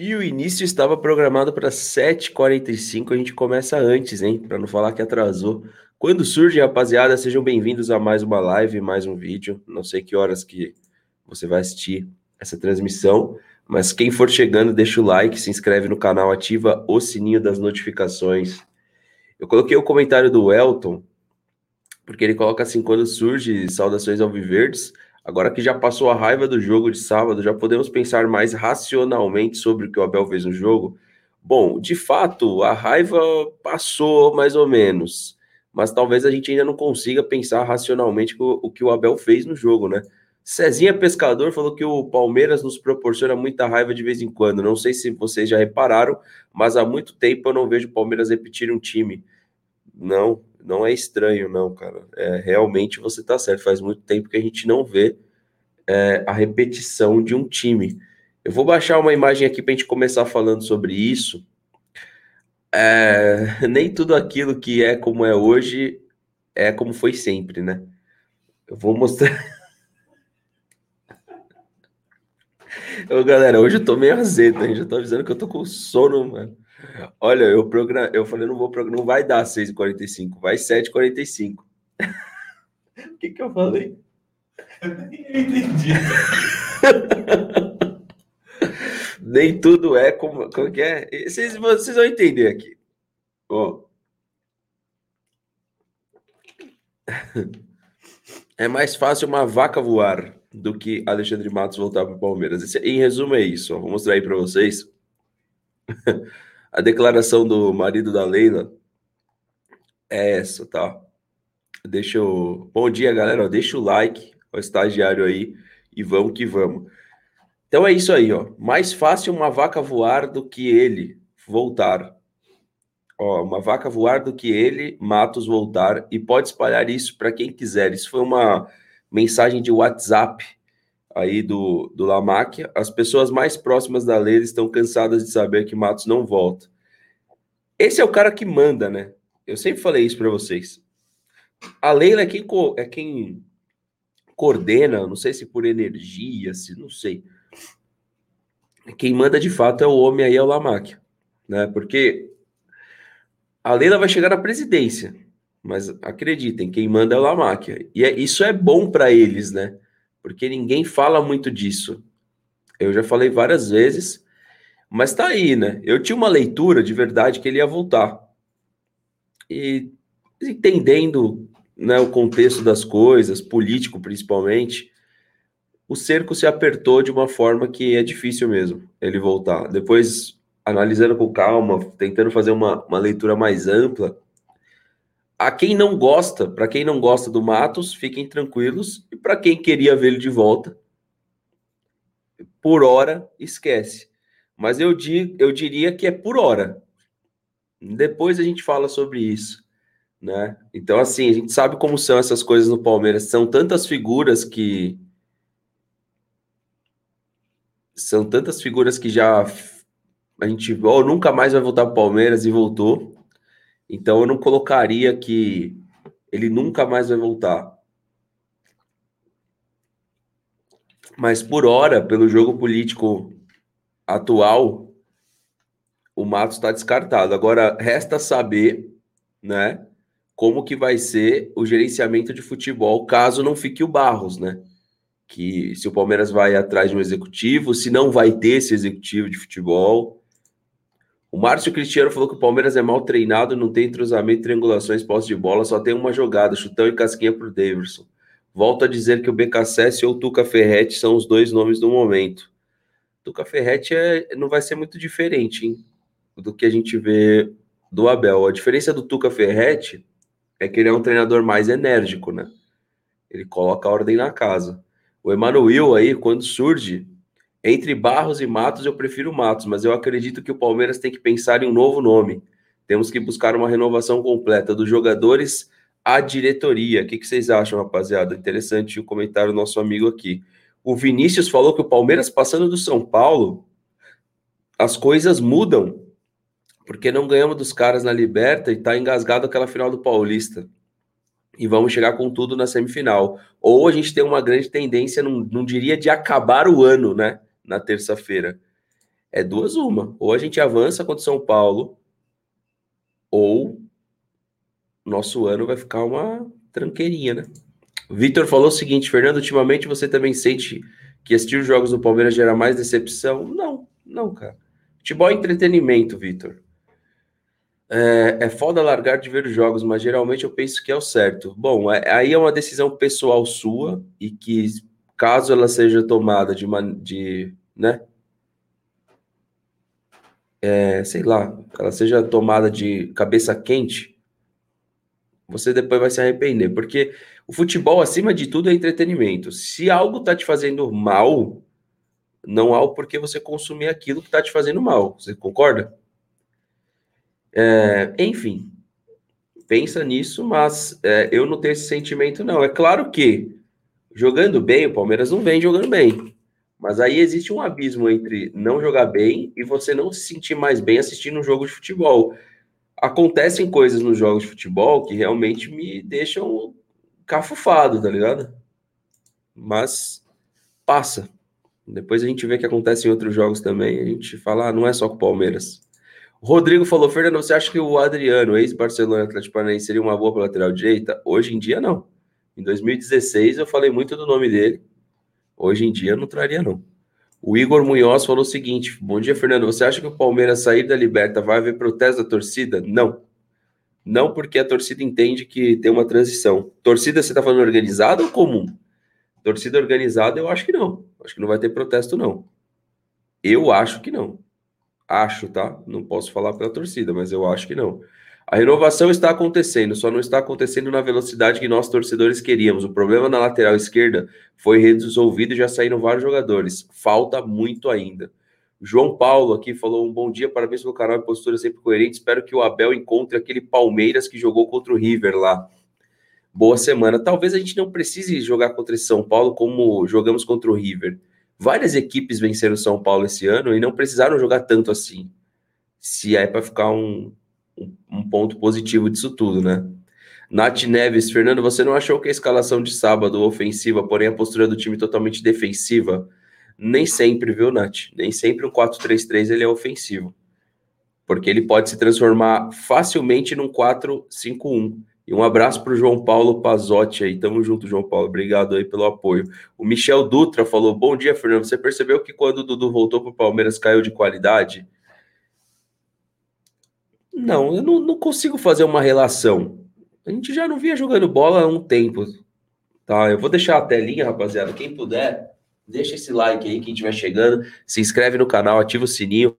E o início estava programado para 7h45, a gente começa antes, hein? Para não falar que atrasou. Quando surge, rapaziada, sejam bem-vindos a mais uma live, mais um vídeo. Não sei que horas que você vai assistir essa transmissão, mas quem for chegando, deixa o like, se inscreve no canal, ativa o sininho das notificações. Eu coloquei o comentário do Elton, porque ele coloca assim: quando surge saudações ao Viverdes, Agora que já passou a raiva do jogo de sábado, já podemos pensar mais racionalmente sobre o que o Abel fez no jogo? Bom, de fato, a raiva passou mais ou menos, mas talvez a gente ainda não consiga pensar racionalmente o que o Abel fez no jogo, né? Cezinha Pescador falou que o Palmeiras nos proporciona muita raiva de vez em quando. Não sei se vocês já repararam, mas há muito tempo eu não vejo o Palmeiras repetir um time. Não, não é estranho, não, cara. É, realmente você tá certo. Faz muito tempo que a gente não vê é, a repetição de um time. Eu vou baixar uma imagem aqui para a gente começar falando sobre isso. É, nem tudo aquilo que é como é hoje é como foi sempre, né? Eu vou mostrar. Ô, galera, hoje eu tô meio azedo, hein? Já tô avisando que eu tô com sono, mano. Olha, eu program... eu falei, não vou não vai dar 6h45, vai 7h45. o que que eu falei? Eu nem entendi. Nem tudo é como, como que é. Vocês, vocês vão entender aqui. Ó. É mais fácil uma vaca voar do que Alexandre Matos voltar para o Palmeiras. Esse, em resumo, é isso. Ó. Vou mostrar aí para vocês a declaração do marido da Leila. É essa, tá? Deixa eu. Bom dia, galera. Deixa o like, o estagiário aí, e vamos que vamos. Então é isso aí, ó. Mais fácil uma vaca voar do que ele voltar. Ó, uma vaca voar do que ele, Matos voltar, e pode espalhar isso para quem quiser. Isso foi uma mensagem de WhatsApp aí do, do Lamáquia. As pessoas mais próximas da lei estão cansadas de saber que Matos não volta. Esse é o cara que manda, né? Eu sempre falei isso para vocês. A Leila é quem, é quem coordena, não sei se por energia, se não sei. Quem manda de fato é o homem aí, é o Lamac, né? Porque a Leila vai chegar na presidência, mas acreditem, quem manda é o Lamac. E é, isso é bom para eles, né? Porque ninguém fala muito disso. Eu já falei várias vezes, mas tá aí, né? Eu tinha uma leitura de verdade que ele ia voltar. E entendendo né, o contexto das coisas, político principalmente, o cerco se apertou de uma forma que é difícil mesmo ele voltar. Depois, analisando com calma, tentando fazer uma, uma leitura mais ampla, a quem não gosta, para quem não gosta do Matos, fiquem tranquilos, e para quem queria ele de volta, por hora, esquece. Mas eu, di, eu diria que é por hora. Depois a gente fala sobre isso né? Então, assim, a gente sabe como são essas coisas no Palmeiras. São tantas figuras que. São tantas figuras que já a gente oh, nunca mais vai voltar para o Palmeiras e voltou. Então eu não colocaria que ele nunca mais vai voltar. Mas por hora, pelo jogo político atual, o Matos está descartado. Agora resta saber, né? como que vai ser o gerenciamento de futebol caso não fique o Barros, né? Que se o Palmeiras vai atrás de um executivo, se não vai ter esse executivo de futebol. O Márcio Cristiano falou que o Palmeiras é mal treinado, não tem entrosamento, triangulações, posse de bola, só tem uma jogada, chutão e casquinha pro Davidson. Volto a dizer que o BKSS ou o Tuca Ferretti são os dois nomes do momento. Tuca Ferretti é, não vai ser muito diferente hein, do que a gente vê do Abel. A diferença do Tuca Ferretti é que ele é um treinador mais enérgico, né? Ele coloca a ordem na casa. O Emanuel aí, quando surge, entre Barros e Matos, eu prefiro Matos, mas eu acredito que o Palmeiras tem que pensar em um novo nome. Temos que buscar uma renovação completa dos jogadores à diretoria. O que, vocês acham, rapaziada? Interessante o comentário do nosso amigo aqui. O Vinícius falou que o Palmeiras passando do São Paulo, as coisas mudam porque não ganhamos dos caras na Liberta e tá engasgado aquela final do Paulista. E vamos chegar com tudo na semifinal. Ou a gente tem uma grande tendência, não, não diria de acabar o ano, né? Na terça-feira. É duas uma. Ou a gente avança contra o São Paulo, ou nosso ano vai ficar uma tranqueirinha, né? Vitor falou o seguinte, Fernando, ultimamente você também sente que assistir os jogos do Palmeiras gera mais decepção? Não, não, cara. Futebol é entretenimento, Vitor. É, é foda largar de ver os jogos, mas geralmente eu penso que é o certo. Bom, é, aí é uma decisão pessoal sua e que, caso ela seja tomada de, uma, de né? É, sei lá, ela seja tomada de cabeça quente, você depois vai se arrepender, porque o futebol, acima de tudo, é entretenimento. Se algo tá te fazendo mal, não há o porquê você consumir aquilo que tá te fazendo mal. Você concorda? É, enfim, pensa nisso, mas é, eu não tenho esse sentimento, não. É claro que jogando bem, o Palmeiras não vem jogando bem. Mas aí existe um abismo entre não jogar bem e você não se sentir mais bem assistindo um jogo de futebol acontecem coisas nos jogos de futebol que realmente me deixam cafufado, tá ligado? Mas passa. Depois a gente vê que acontece em outros jogos também. A gente fala, ah, não é só com o Palmeiras. Rodrigo falou, Fernando, você acha que o Adriano, ex-Barcelona Atlético Paranaense, seria uma boa para lateral direita? Hoje em dia, não. Em 2016, eu falei muito do nome dele. Hoje em dia, não traria, não. O Igor Munhoz falou o seguinte: Bom dia, Fernando. Você acha que o Palmeiras sair da Liberta vai haver protesto da torcida? Não. Não, porque a torcida entende que tem uma transição. Torcida, você está falando organizada ou comum? Torcida organizada, eu acho que não. Acho que não vai ter protesto, não. Eu acho que não. Acho, tá? Não posso falar pela torcida, mas eu acho que não. A renovação está acontecendo, só não está acontecendo na velocidade que nós torcedores queríamos. O problema na lateral esquerda foi resolvido e já saíram vários jogadores. Falta muito ainda. João Paulo aqui falou um bom dia, parabéns pelo canal e postura sempre coerente. Espero que o Abel encontre aquele Palmeiras que jogou contra o River lá. Boa semana. Talvez a gente não precise jogar contra esse São Paulo como jogamos contra o River. Várias equipes venceram São Paulo esse ano e não precisaram jogar tanto assim. Se é para ficar um, um ponto positivo disso tudo, né? Nath Neves, Fernando, você não achou que a escalação de sábado ofensiva, porém a postura do time totalmente defensiva? Nem sempre, viu, Nath? Nem sempre o 4-3-3 ele é ofensivo. Porque ele pode se transformar facilmente num 4-5-1. E um abraço para o João Paulo Pazotti aí. Tamo junto, João Paulo. Obrigado aí pelo apoio. O Michel Dutra falou: Bom dia, Fernando. Você percebeu que quando o Dudu voltou para o Palmeiras caiu de qualidade? Não, eu não, não, consigo fazer uma relação. A gente já não via jogando bola há um tempo. Tá, eu vou deixar a telinha, rapaziada. Quem puder, deixa esse like aí, quem estiver chegando. Se inscreve no canal, ativa o sininho.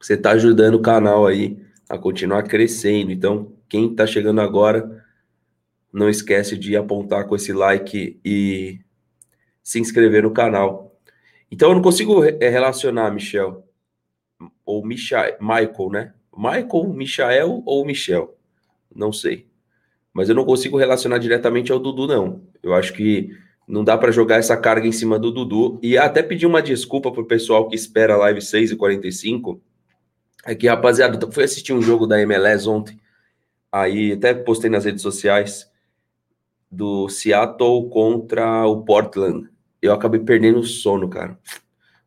Você está ajudando o canal aí a continuar crescendo. Então, quem está chegando agora, não esquece de apontar com esse like e se inscrever no canal. Então eu não consigo eh, relacionar Michel ou Michael, Michael, né? Michael, Michael ou Michel, não sei. Mas eu não consigo relacionar diretamente ao Dudu, não. Eu acho que não dá para jogar essa carga em cima do Dudu. E até pedir uma desculpa pro pessoal que espera a live 6 e 45 É que, rapaziada, fui assistir um jogo da MLS ontem. Aí até postei nas redes sociais do Seattle contra o Portland eu acabei perdendo o sono, cara.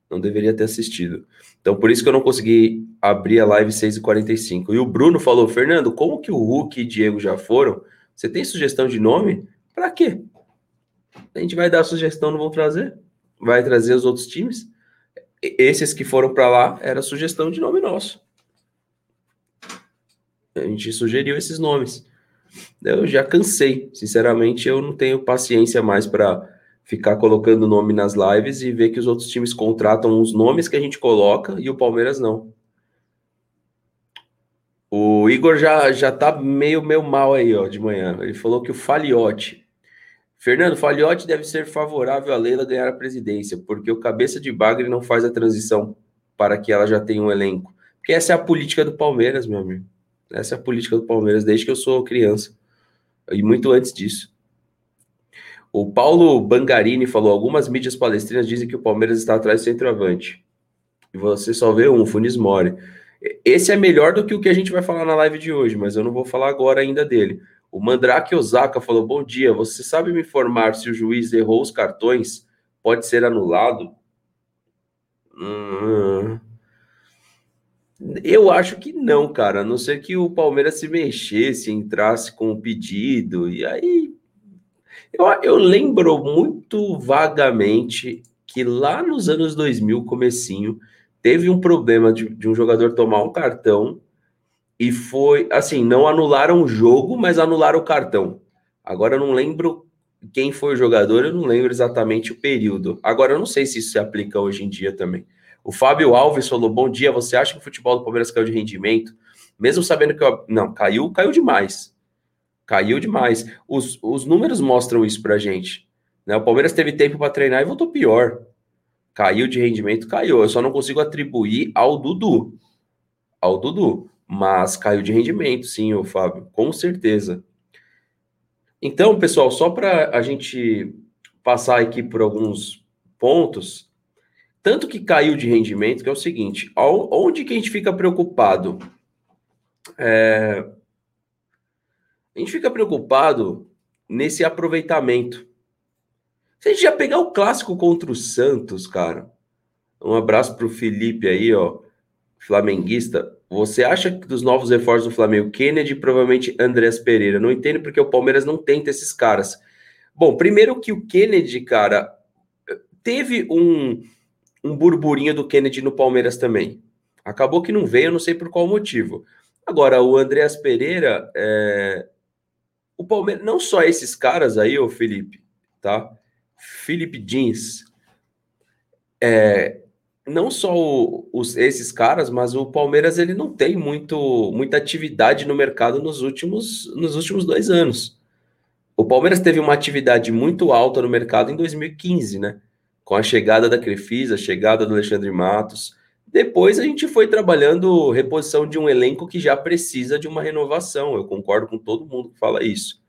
Não deveria ter assistido. Então, por isso que eu não consegui abrir a live 6h45. E o Bruno falou, Fernando, como que o Hulk e Diego já foram? Você tem sugestão de nome? Para quê? A gente vai dar sugestão, não vão trazer? Vai trazer os outros times? Esses que foram para lá, era sugestão de nome nosso. A gente sugeriu esses nomes. Eu já cansei. Sinceramente, eu não tenho paciência mais para ficar colocando nome nas lives e ver que os outros times contratam os nomes que a gente coloca e o Palmeiras não. O Igor já, já tá meio, meio mal aí, ó, de manhã. Ele falou que o Faliote. Fernando, Faliote deve ser favorável a Leila ganhar a presidência, porque o cabeça de bagre não faz a transição para que ela já tenha um elenco. Porque essa é a política do Palmeiras, meu amigo. Essa é a política do Palmeiras desde que eu sou criança. E muito antes disso. O Paulo Bangarini falou: algumas mídias palestrinas dizem que o Palmeiras está atrás do centroavante. E você só vê um, Funes Mori. Esse é melhor do que o que a gente vai falar na live de hoje, mas eu não vou falar agora ainda dele. O Mandrake Osaka falou: Bom dia, você sabe me informar se o juiz errou os cartões? Pode ser anulado? Hum, eu acho que não, cara. A não ser que o Palmeiras se mexesse, entrasse com o pedido, e aí. Eu, eu lembro muito vagamente que lá nos anos 2000, comecinho, teve um problema de, de um jogador tomar um cartão e foi assim, não anularam o jogo, mas anularam o cartão. Agora eu não lembro quem foi o jogador, eu não lembro exatamente o período. Agora eu não sei se isso se aplica hoje em dia também. O Fábio Alves falou: Bom dia, você acha que o futebol do Palmeiras caiu de rendimento? Mesmo sabendo que. Eu... Não, caiu, caiu demais. Caiu demais. Os, os números mostram isso pra gente. Né? O Palmeiras teve tempo para treinar e voltou pior. Caiu de rendimento, caiu. Eu só não consigo atribuir ao Dudu. Ao Dudu. Mas caiu de rendimento, sim, o Fábio, com certeza. Então, pessoal, só para a gente passar aqui por alguns pontos, tanto que caiu de rendimento, que é o seguinte, onde que a gente fica preocupado? É, a gente fica preocupado nesse aproveitamento. Se a gente já pegar o clássico contra o Santos, cara, um abraço para o Felipe aí, ó, flamenguista. Você acha que dos novos reforços do Flamengo, Kennedy provavelmente Andrés Pereira? Não entendo porque o Palmeiras não tenta esses caras. Bom, primeiro que o Kennedy, cara, teve um, um burburinho do Kennedy no Palmeiras também. Acabou que não veio, não sei por qual motivo. Agora, o Andreas Pereira, é... o Palmeiras, não só esses caras aí, o Felipe, tá? Felipe Jeans, é, não só o, os, esses caras, mas o Palmeiras ele não tem muito, muita atividade no mercado nos últimos, nos últimos dois anos. O Palmeiras teve uma atividade muito alta no mercado em 2015, né? Com a chegada da Crefisa, a chegada do Alexandre Matos. Depois a gente foi trabalhando reposição de um elenco que já precisa de uma renovação. Eu concordo com todo mundo que fala isso.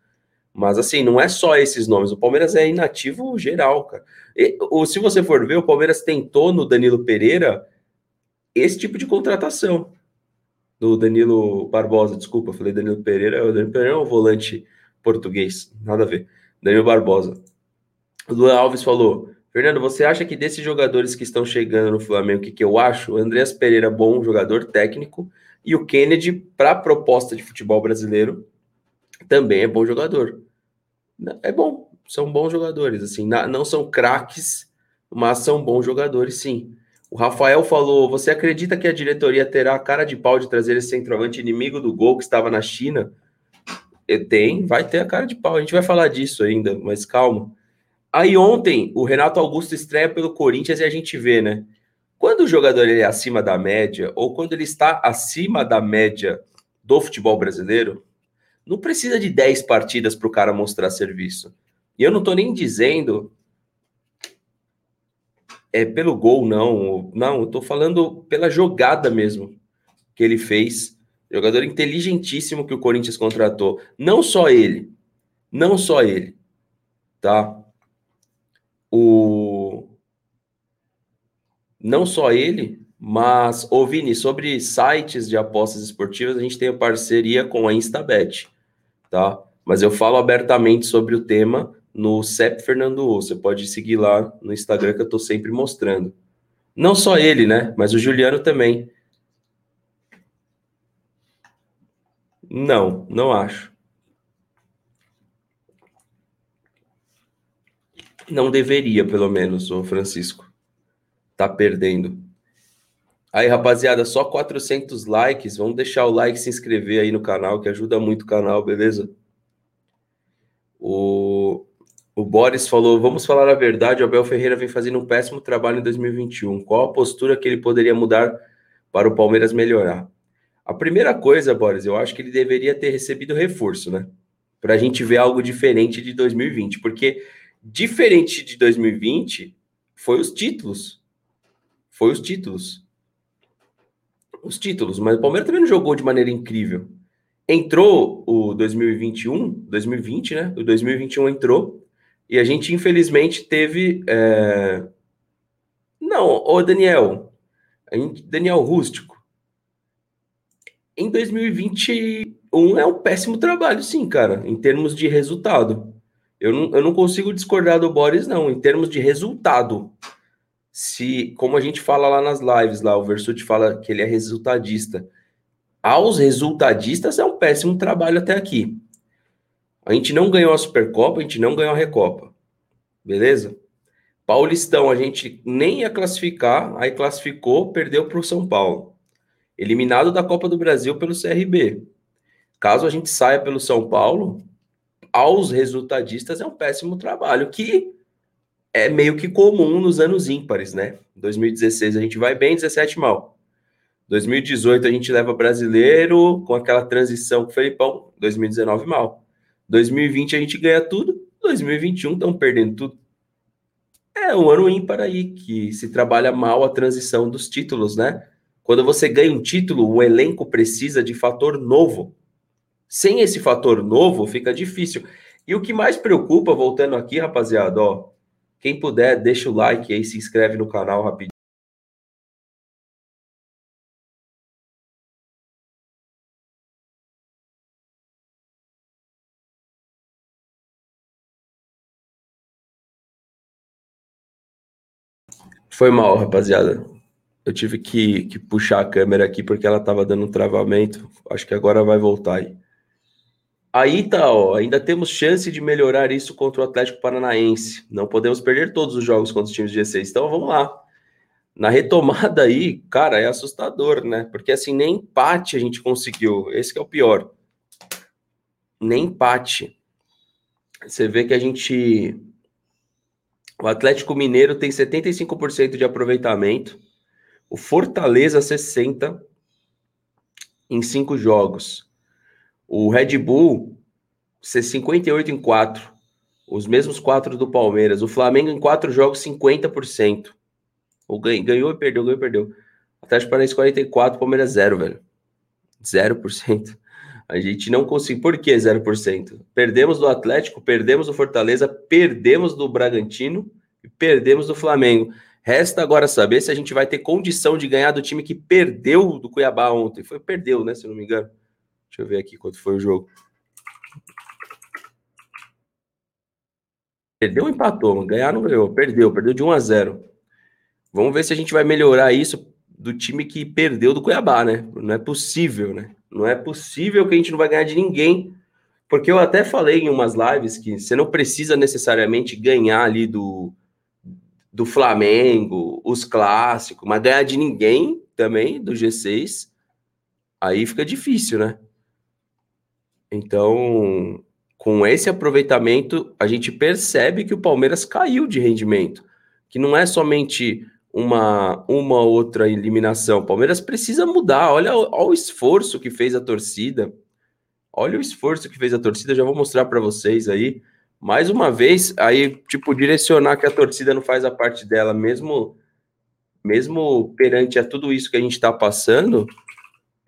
Mas assim, não é só esses nomes. O Palmeiras é inativo geral, cara. E, ou, se você for ver, o Palmeiras tentou no Danilo Pereira esse tipo de contratação. Do Danilo Barbosa, desculpa, falei Danilo Pereira. O Danilo Pereira é um volante português, nada a ver. Danilo Barbosa. O Luan Alves falou: Fernando, você acha que desses jogadores que estão chegando no Flamengo, o que, que eu acho? O Andreas Pereira, bom jogador técnico, e o Kennedy, para a proposta de futebol brasileiro, também é bom jogador é bom, são bons jogadores, assim, não são craques, mas são bons jogadores, sim. O Rafael falou: você acredita que a diretoria terá a cara de pau de trazer esse centroavante inimigo do gol que estava na China? Tem, vai ter a cara de pau. A gente vai falar disso ainda, mas calma. Aí ontem o Renato Augusto estreia pelo Corinthians e a gente vê, né? Quando o jogador ele é acima da média, ou quando ele está acima da média do futebol brasileiro, não precisa de 10 partidas para o cara mostrar serviço. E eu não estou nem dizendo é pelo gol, não. Não, eu estou falando pela jogada mesmo que ele fez. Jogador inteligentíssimo que o Corinthians contratou. Não só ele. Não só ele. Tá? O... Não só ele, mas, ô Vini, sobre sites de apostas esportivas, a gente tem parceria com a Instabet tá? Mas eu falo abertamente sobre o tema no CEP Fernando O. Você pode seguir lá no Instagram que eu estou sempre mostrando. Não só ele, né? Mas o Juliano também. Não, não acho. Não deveria, pelo menos, o Francisco. Tá perdendo. Aí, rapaziada, só 400 likes. Vamos deixar o like, se inscrever aí no canal, que ajuda muito o canal, beleza? O, o Boris falou: vamos falar a verdade. O Abel Ferreira vem fazendo um péssimo trabalho em 2021. Qual a postura que ele poderia mudar para o Palmeiras melhorar? A primeira coisa, Boris, eu acho que ele deveria ter recebido reforço, né? Para a gente ver algo diferente de 2020, porque diferente de 2020 foi os títulos. Foi os títulos os títulos, mas o Palmeiras também não jogou de maneira incrível. Entrou o 2021, 2020, né? O 2021 entrou e a gente infelizmente teve. É... Não, o Daniel, Daniel Rústico. Em 2020 um é um péssimo trabalho, sim, cara, em termos de resultado. Eu não, eu não consigo discordar do Boris, não, em termos de resultado. Se, como a gente fala lá nas lives, lá, o Versuti fala que ele é resultadista. Aos resultadistas é um péssimo trabalho até aqui. A gente não ganhou a Supercopa, a gente não ganhou a Recopa. Beleza? Paulistão, a gente nem ia classificar, aí classificou, perdeu para o São Paulo. Eliminado da Copa do Brasil pelo CRB. Caso a gente saia pelo São Paulo, aos resultadistas é um péssimo trabalho, que é meio que comum nos anos ímpares, né? 2016 a gente vai bem, 17 mal. 2018 a gente leva brasileiro com aquela transição com o Felipão, 2019 mal. 2020 a gente ganha tudo, 2021 estão perdendo tudo. É um ano ímpar aí, que se trabalha mal a transição dos títulos, né? Quando você ganha um título, o elenco precisa de fator novo. Sem esse fator novo, fica difícil. E o que mais preocupa, voltando aqui, rapaziada, ó, quem puder, deixa o like aí, se inscreve no canal rapidinho. Foi mal, rapaziada. Eu tive que, que puxar a câmera aqui porque ela tava dando um travamento. Acho que agora vai voltar aí. Aí tá, ó, ainda temos chance de melhorar isso contra o Atlético Paranaense. Não podemos perder todos os jogos contra os times de G6. Então vamos lá. Na retomada aí, cara, é assustador, né? Porque assim, nem empate a gente conseguiu. Esse é o pior. Nem empate. Você vê que a gente. O Atlético Mineiro tem 75% de aproveitamento. O Fortaleza, 60% em cinco jogos. O Red Bull ser 58 em 4. Os mesmos quatro do Palmeiras. O Flamengo em quatro jogos, 50%. O ganhou, e perdeu, ganhou e perdeu. Atlético Paranaense 44, Palmeiras 0, velho. 0%. A gente não conseguiu. Por que 0%? Perdemos do Atlético, perdemos do Fortaleza, perdemos do Bragantino e perdemos do Flamengo. Resta agora saber se a gente vai ter condição de ganhar do time que perdeu do Cuiabá ontem. Foi perdeu, né? Se não me engano. Deixa eu ver aqui quanto foi o jogo. Perdeu ou empatou? Ganhar não ganhou. Perdeu, perdeu de 1 a 0. Vamos ver se a gente vai melhorar isso do time que perdeu do Cuiabá, né? Não é possível, né? Não é possível que a gente não vai ganhar de ninguém. Porque eu até falei em umas lives que você não precisa necessariamente ganhar ali do, do Flamengo, os clássicos, mas ganhar de ninguém também, do G6, aí fica difícil, né? Então, com esse aproveitamento, a gente percebe que o Palmeiras caiu de rendimento, que não é somente uma uma outra eliminação. O Palmeiras precisa mudar. Olha, olha o esforço que fez a torcida. Olha o esforço que fez a torcida. Já vou mostrar para vocês aí. Mais uma vez, aí tipo direcionar que a torcida não faz a parte dela, mesmo mesmo perante a tudo isso que a gente está passando,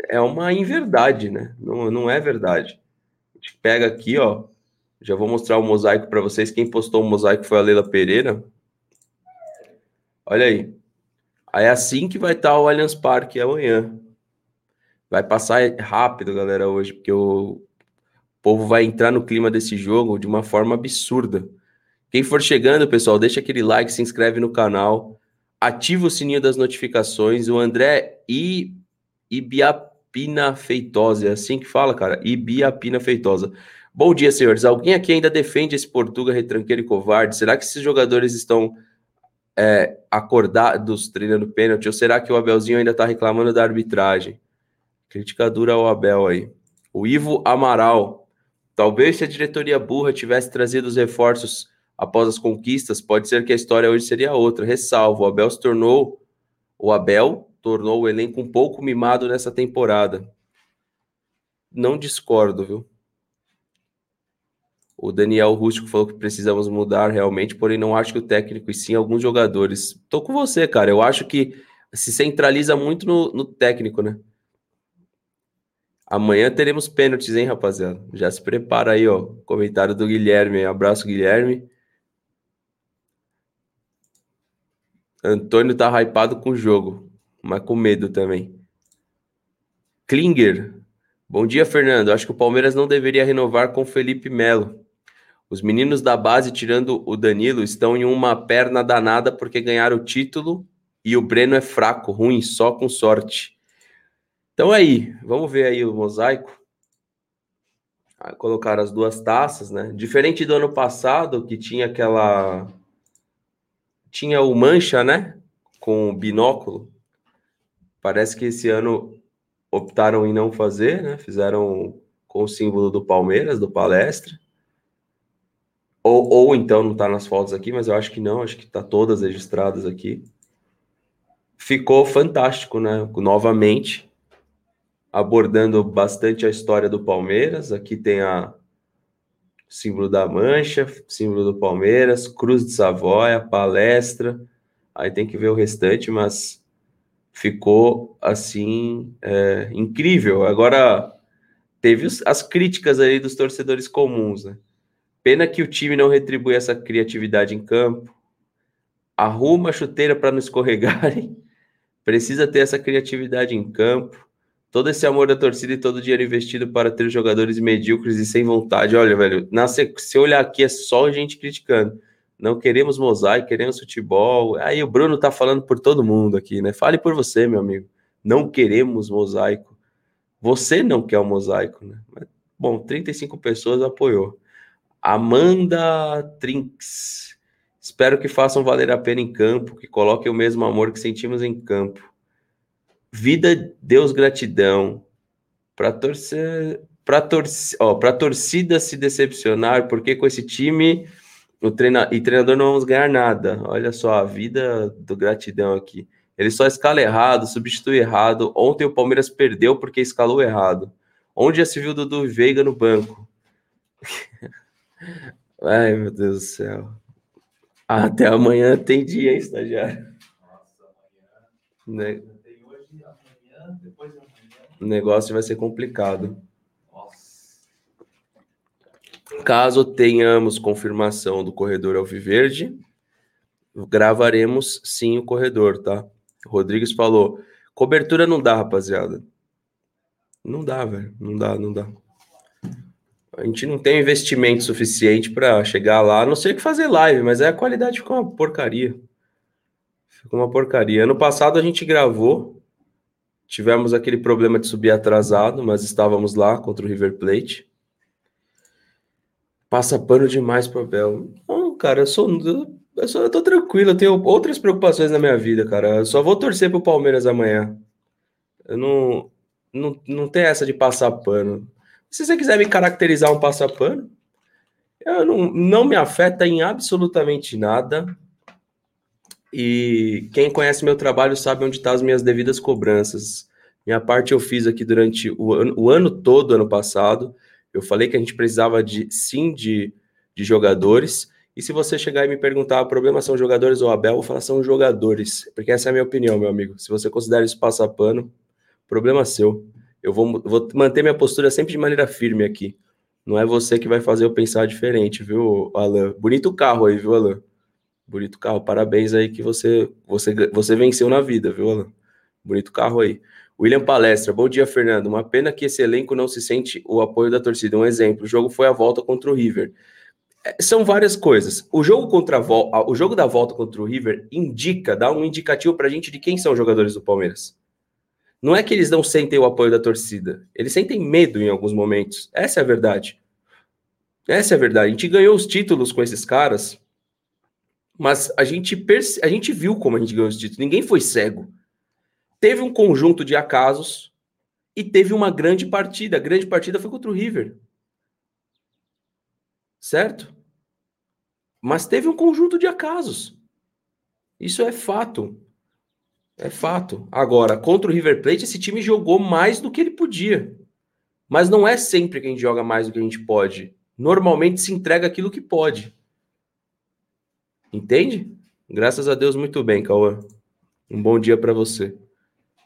é uma inverdade, né? Não, não é verdade pega aqui, ó. Já vou mostrar o mosaico para vocês. Quem postou o mosaico foi a Leila Pereira. Olha aí. Aí é assim que vai estar tá o Allianz Parque amanhã. Vai passar rápido, galera, hoje, porque o povo vai entrar no clima desse jogo de uma forma absurda. Quem for chegando, pessoal, deixa aquele like, se inscreve no canal, ativa o sininho das notificações. O André I, Ibiap Pina Feitosa, é assim que fala, cara? Ibiapina Feitosa. Bom dia, senhores. Alguém aqui ainda defende esse Portuga retranqueiro e covarde? Será que esses jogadores estão é, acordados treinando pênalti? Ou será que o Abelzinho ainda está reclamando da arbitragem? Crítica dura ao Abel aí. O Ivo Amaral. Talvez se a diretoria burra tivesse trazido os reforços após as conquistas, pode ser que a história hoje seria outra. Ressalvo, o Abel se tornou. O Abel tornou o elenco um pouco mimado nessa temporada. Não discordo, viu? O Daniel Rústico falou que precisamos mudar realmente, porém não acho que o técnico e sim alguns jogadores. Tô com você, cara. Eu acho que se centraliza muito no, no técnico, né? Amanhã teremos pênaltis, hein, rapaziada? Já se prepara aí, ó. Comentário do Guilherme. Abraço, Guilherme. Antônio tá hypado com o jogo mas com medo também. Klinger, Bom dia, Fernando. Acho que o Palmeiras não deveria renovar com Felipe Melo. Os meninos da base, tirando o Danilo, estão em uma perna danada porque ganharam o título e o Breno é fraco, ruim, só com sorte. Então aí, vamos ver aí o mosaico. Colocar as duas taças, né? Diferente do ano passado, que tinha aquela. Tinha o mancha, né? Com binóculo. Parece que esse ano optaram em não fazer, né? Fizeram com o símbolo do Palmeiras, do palestra. Ou, ou então não está nas fotos aqui, mas eu acho que não, acho que está todas registradas aqui. Ficou fantástico, né? Novamente, abordando bastante a história do Palmeiras. Aqui tem a símbolo da Mancha, símbolo do Palmeiras, Cruz de Savoia, palestra. Aí tem que ver o restante, mas ficou assim é, incrível. Agora teve as críticas aí dos torcedores comuns, né? Pena que o time não retribui essa criatividade em campo. Arruma a chuteira para não escorregarem. Precisa ter essa criatividade em campo. Todo esse amor da torcida e todo o dinheiro investido para ter jogadores medíocres e sem vontade. Olha, velho, na, se, se olhar aqui é só gente criticando. Não queremos mosaico, queremos futebol. Aí o Bruno tá falando por todo mundo aqui, né? Fale por você, meu amigo. Não queremos mosaico. Você não quer o mosaico, né? Bom, 35 pessoas apoiou. Amanda Trinks. Espero que façam valer a pena em campo, que coloquem o mesmo amor que sentimos em campo. Vida, Deus, gratidão. Para torcer, para torcer, ó, para torcida se decepcionar, porque com esse time o treina, e treinador não vamos ganhar nada. Olha só a vida do gratidão aqui. Ele só escala errado, substitui errado. Ontem o Palmeiras perdeu porque escalou errado. Onde já se viu Dudu Veiga no banco? Ai, meu Deus do céu. Até amanhã tem dia, hein, estagiário? Nossa, amanhã. Né? Tem hoje, amanhã, depois de amanhã. O negócio vai ser complicado. Caso tenhamos confirmação do corredor Alviverde, gravaremos sim o corredor, tá? Rodrigues falou: cobertura não dá, rapaziada. Não dá, velho. Não dá, não dá. A gente não tem investimento suficiente para chegar lá, a não sei o que fazer live, mas é a qualidade ficou uma porcaria. Ficou uma porcaria. Ano passado a gente gravou, tivemos aquele problema de subir atrasado, mas estávamos lá contra o River Plate. Passa pano demais pro Abel. Não, cara, eu sou, eu sou. Eu tô tranquilo, eu tenho outras preocupações na minha vida, cara. Eu só vou torcer pro Palmeiras amanhã. Eu não. Não, não tem essa de passar pano. Se você quiser me caracterizar um passapano, eu não, não me afeta em absolutamente nada. E quem conhece meu trabalho sabe onde estão tá as minhas devidas cobranças. Minha parte eu fiz aqui durante o ano, o ano todo, ano passado. Eu falei que a gente precisava de sim de, de jogadores. E se você chegar e me perguntar, o problema são jogadores ou Abel, eu vou falar são jogadores. Porque essa é a minha opinião, meu amigo. Se você considera isso passapano, problema seu. Eu vou, vou manter minha postura sempre de maneira firme aqui. Não é você que vai fazer eu pensar diferente, viu, Alan? Bonito carro aí, viu, Alan? Bonito carro. Parabéns aí que você, você, você venceu na vida, viu, Alan? Bonito carro aí. William Palestra, bom dia, Fernando. Uma pena que esse elenco não se sente o apoio da torcida. Um exemplo: o jogo foi a volta contra o River. É, são várias coisas. O jogo contra a o jogo da volta contra o River indica, dá um indicativo para a gente de quem são os jogadores do Palmeiras. Não é que eles não sentem o apoio da torcida, eles sentem medo em alguns momentos. Essa é a verdade. Essa é a verdade. A gente ganhou os títulos com esses caras, mas a gente, a gente viu como a gente ganhou os títulos. Ninguém foi cego. Teve um conjunto de acasos e teve uma grande partida. A grande partida foi contra o River. Certo? Mas teve um conjunto de acasos. Isso é fato. É fato. Agora, contra o River Plate, esse time jogou mais do que ele podia. Mas não é sempre que a gente joga mais do que a gente pode. Normalmente se entrega aquilo que pode. Entende? Graças a Deus, muito bem, Cauã. Um bom dia para você.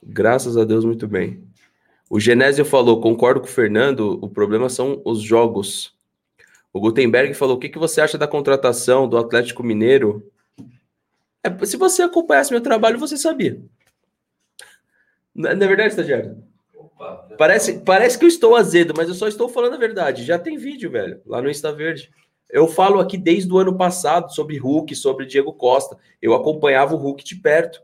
Graças a Deus, muito bem. O Genésio falou: concordo com o Fernando, o problema são os jogos. O Gutenberg falou: o que, que você acha da contratação do Atlético Mineiro é, se você acompanhasse meu trabalho, você sabia. Não é, é verdade, estagiário? Parece, parece que eu estou azedo, mas eu só estou falando a verdade. Já tem vídeo, velho, lá no Insta Verde. Eu falo aqui desde o ano passado sobre Hulk, sobre Diego Costa. Eu acompanhava o Hulk de perto.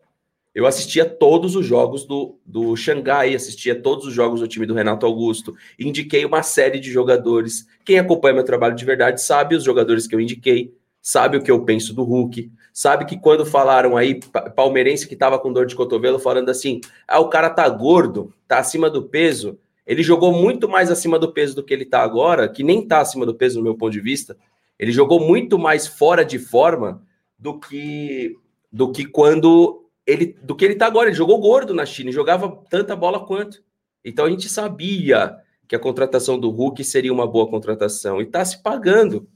Eu assistia todos os jogos do, do Xangai, assistia todos os jogos do time do Renato Augusto, indiquei uma série de jogadores. Quem acompanha meu trabalho de verdade sabe os jogadores que eu indiquei, sabe o que eu penso do Hulk, sabe que quando falaram aí, palmeirense que tava com dor de cotovelo, falando assim: ah, o cara tá gordo, tá acima do peso. Ele jogou muito mais acima do peso do que ele tá agora, que nem tá acima do peso no meu ponto de vista. Ele jogou muito mais fora de forma do que do que quando ele do que ele tá agora. Ele jogou gordo na China e jogava tanta bola quanto. Então a gente sabia que a contratação do Hulk seria uma boa contratação e tá se pagando.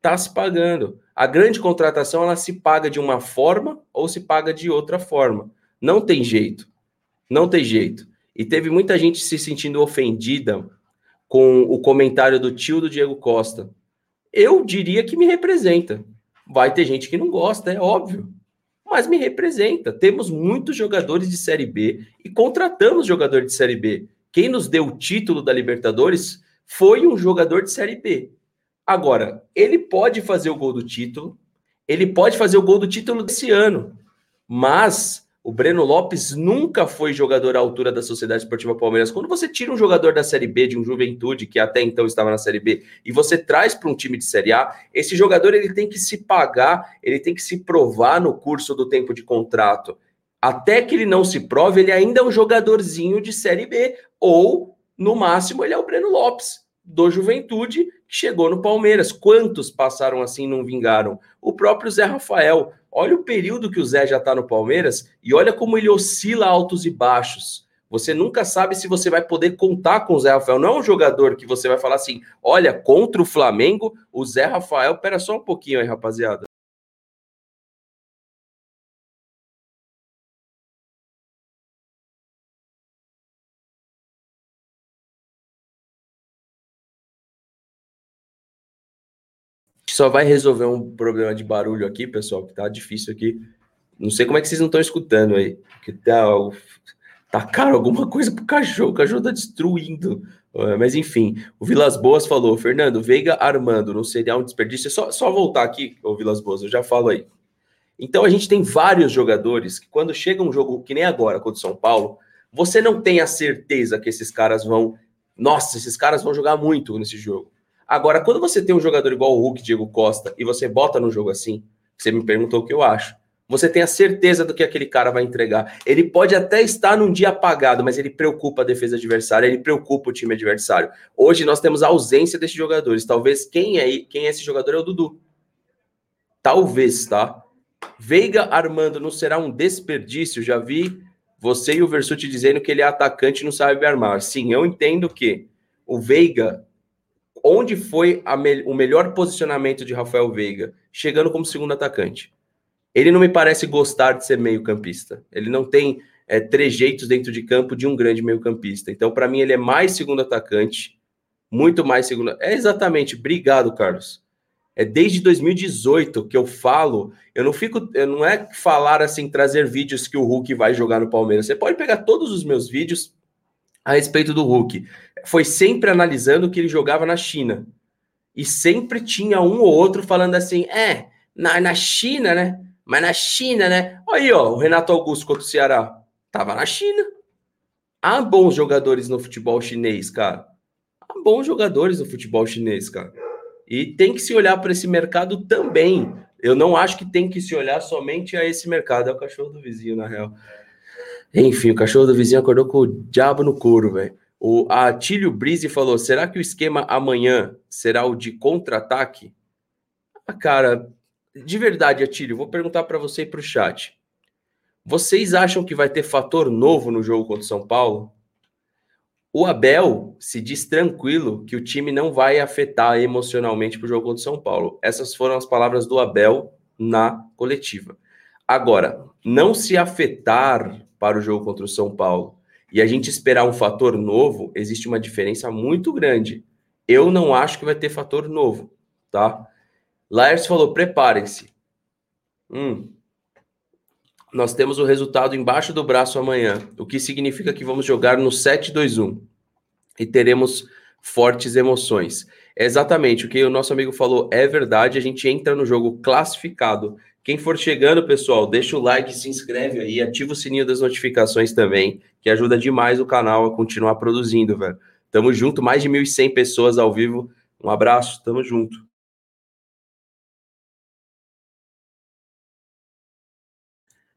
Tá se pagando. A grande contratação ela se paga de uma forma ou se paga de outra forma. Não tem jeito. Não tem jeito. E teve muita gente se sentindo ofendida com o comentário do tio do Diego Costa. Eu diria que me representa. Vai ter gente que não gosta, é óbvio mas me representa. Temos muitos jogadores de Série B e contratamos jogador de Série B. Quem nos deu o título da Libertadores foi um jogador de Série B. Agora, ele pode fazer o gol do título, ele pode fazer o gol do título desse ano, mas o Breno Lopes nunca foi jogador à altura da Sociedade Esportiva Palmeiras. Quando você tira um jogador da Série B, de um Juventude, que até então estava na Série B, e você traz para um time de Série A, esse jogador ele tem que se pagar, ele tem que se provar no curso do tempo de contrato. Até que ele não se prove, ele ainda é um jogadorzinho de Série B, ou, no máximo, ele é o Breno Lopes, do Juventude, que chegou no Palmeiras. Quantos passaram assim não vingaram? O próprio Zé Rafael Olha o período que o Zé já está no Palmeiras e olha como ele oscila altos e baixos. Você nunca sabe se você vai poder contar com o Zé Rafael. Não é um jogador que você vai falar assim: olha, contra o Flamengo, o Zé Rafael. Pera só um pouquinho aí, rapaziada. Só vai resolver um problema de barulho aqui, pessoal, que tá difícil aqui. Não sei como é que vocês não estão escutando aí. Que tá, tá caro alguma coisa pro cachorro, o cachorro tá destruindo. Mas enfim, o Vilas Boas falou, Fernando, Veiga Armando, não seria um desperdício? É só, só voltar aqui, o Vilas Boas, eu já falo aí. Então a gente tem vários jogadores que quando chega um jogo que nem agora contra o São Paulo, você não tem a certeza que esses caras vão. Nossa, esses caras vão jogar muito nesse jogo. Agora, quando você tem um jogador igual o Hulk, Diego Costa, e você bota no jogo assim, você me perguntou o que eu acho. Você tem a certeza do que aquele cara vai entregar. Ele pode até estar num dia apagado, mas ele preocupa a defesa adversária, ele preocupa o time adversário. Hoje nós temos a ausência desses jogadores. Talvez quem é, quem é esse jogador é o Dudu. Talvez, tá? Veiga Armando não será um desperdício. Já vi você e o Versuti dizendo que ele é atacante e não sabe armar. Sim, eu entendo que o Veiga onde foi me o melhor posicionamento de Rafael Veiga? Chegando como segundo atacante. Ele não me parece gostar de ser meio-campista. Ele não tem é, trejeitos dentro de campo de um grande meio-campista. Então, para mim, ele é mais segundo atacante, muito mais segundo. É exatamente. Obrigado, Carlos. É desde 2018 que eu falo. Eu não fico. Eu não é falar assim, trazer vídeos que o Hulk vai jogar no Palmeiras. Você pode pegar todos os meus vídeos a respeito do Hulk. Foi sempre analisando que ele jogava na China. E sempre tinha um ou outro falando assim: é, na, na China, né? Mas na China, né? Aí, ó, o Renato Augusto contra o Ceará. Tava na China. Há bons jogadores no futebol chinês, cara. Há bons jogadores no futebol chinês, cara. E tem que se olhar para esse mercado também. Eu não acho que tem que se olhar somente a esse mercado. É o cachorro do vizinho, na real. Enfim, o cachorro do vizinho acordou com o diabo no couro, velho. O Atílio Brise falou: será que o esquema amanhã será o de contra-ataque? Ah, cara, de verdade, Atílio, vou perguntar para você e para o chat. Vocês acham que vai ter fator novo no jogo contra o São Paulo? O Abel se diz tranquilo que o time não vai afetar emocionalmente para o jogo contra o São Paulo. Essas foram as palavras do Abel na coletiva. Agora, não se afetar para o jogo contra o São Paulo e a gente esperar um fator novo, existe uma diferença muito grande. Eu não acho que vai ter fator novo, tá? Laércio falou: preparem-se. Hum. nós temos o resultado embaixo do braço amanhã, o que significa que vamos jogar no 7-2-1 e teremos fortes emoções. É exatamente o que o nosso amigo falou, é verdade. A gente entra no jogo classificado. Quem for chegando, pessoal, deixa o like, se inscreve aí, ativa o sininho das notificações também, que ajuda demais o canal a continuar produzindo, velho. Tamo junto, mais de 1.100 pessoas ao vivo. Um abraço, tamo junto.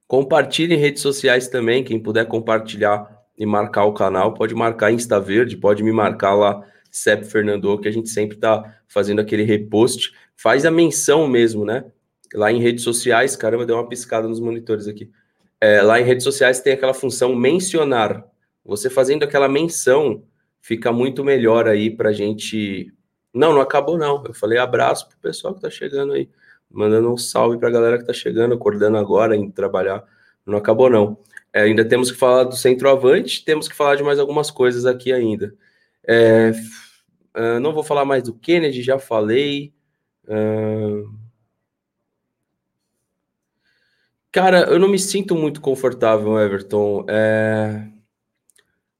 Compartilhe em redes sociais também, quem puder compartilhar e marcar o canal, pode marcar Insta Verde, pode me marcar lá CEP Fernando, que a gente sempre está fazendo aquele repost. Faz a menção mesmo, né? Lá em redes sociais, caramba, deu uma piscada nos monitores aqui. É, lá em redes sociais tem aquela função mencionar. Você fazendo aquela menção, fica muito melhor aí para gente. Não, não acabou não. Eu falei abraço pro pessoal que está chegando aí, mandando um salve para a galera que está chegando, acordando agora em trabalhar. Não acabou não. É, ainda temos que falar do centroavante, temos que falar de mais algumas coisas aqui ainda. É, Uh, não vou falar mais do Kennedy, já falei. Uh... Cara, eu não me sinto muito confortável, Everton. É...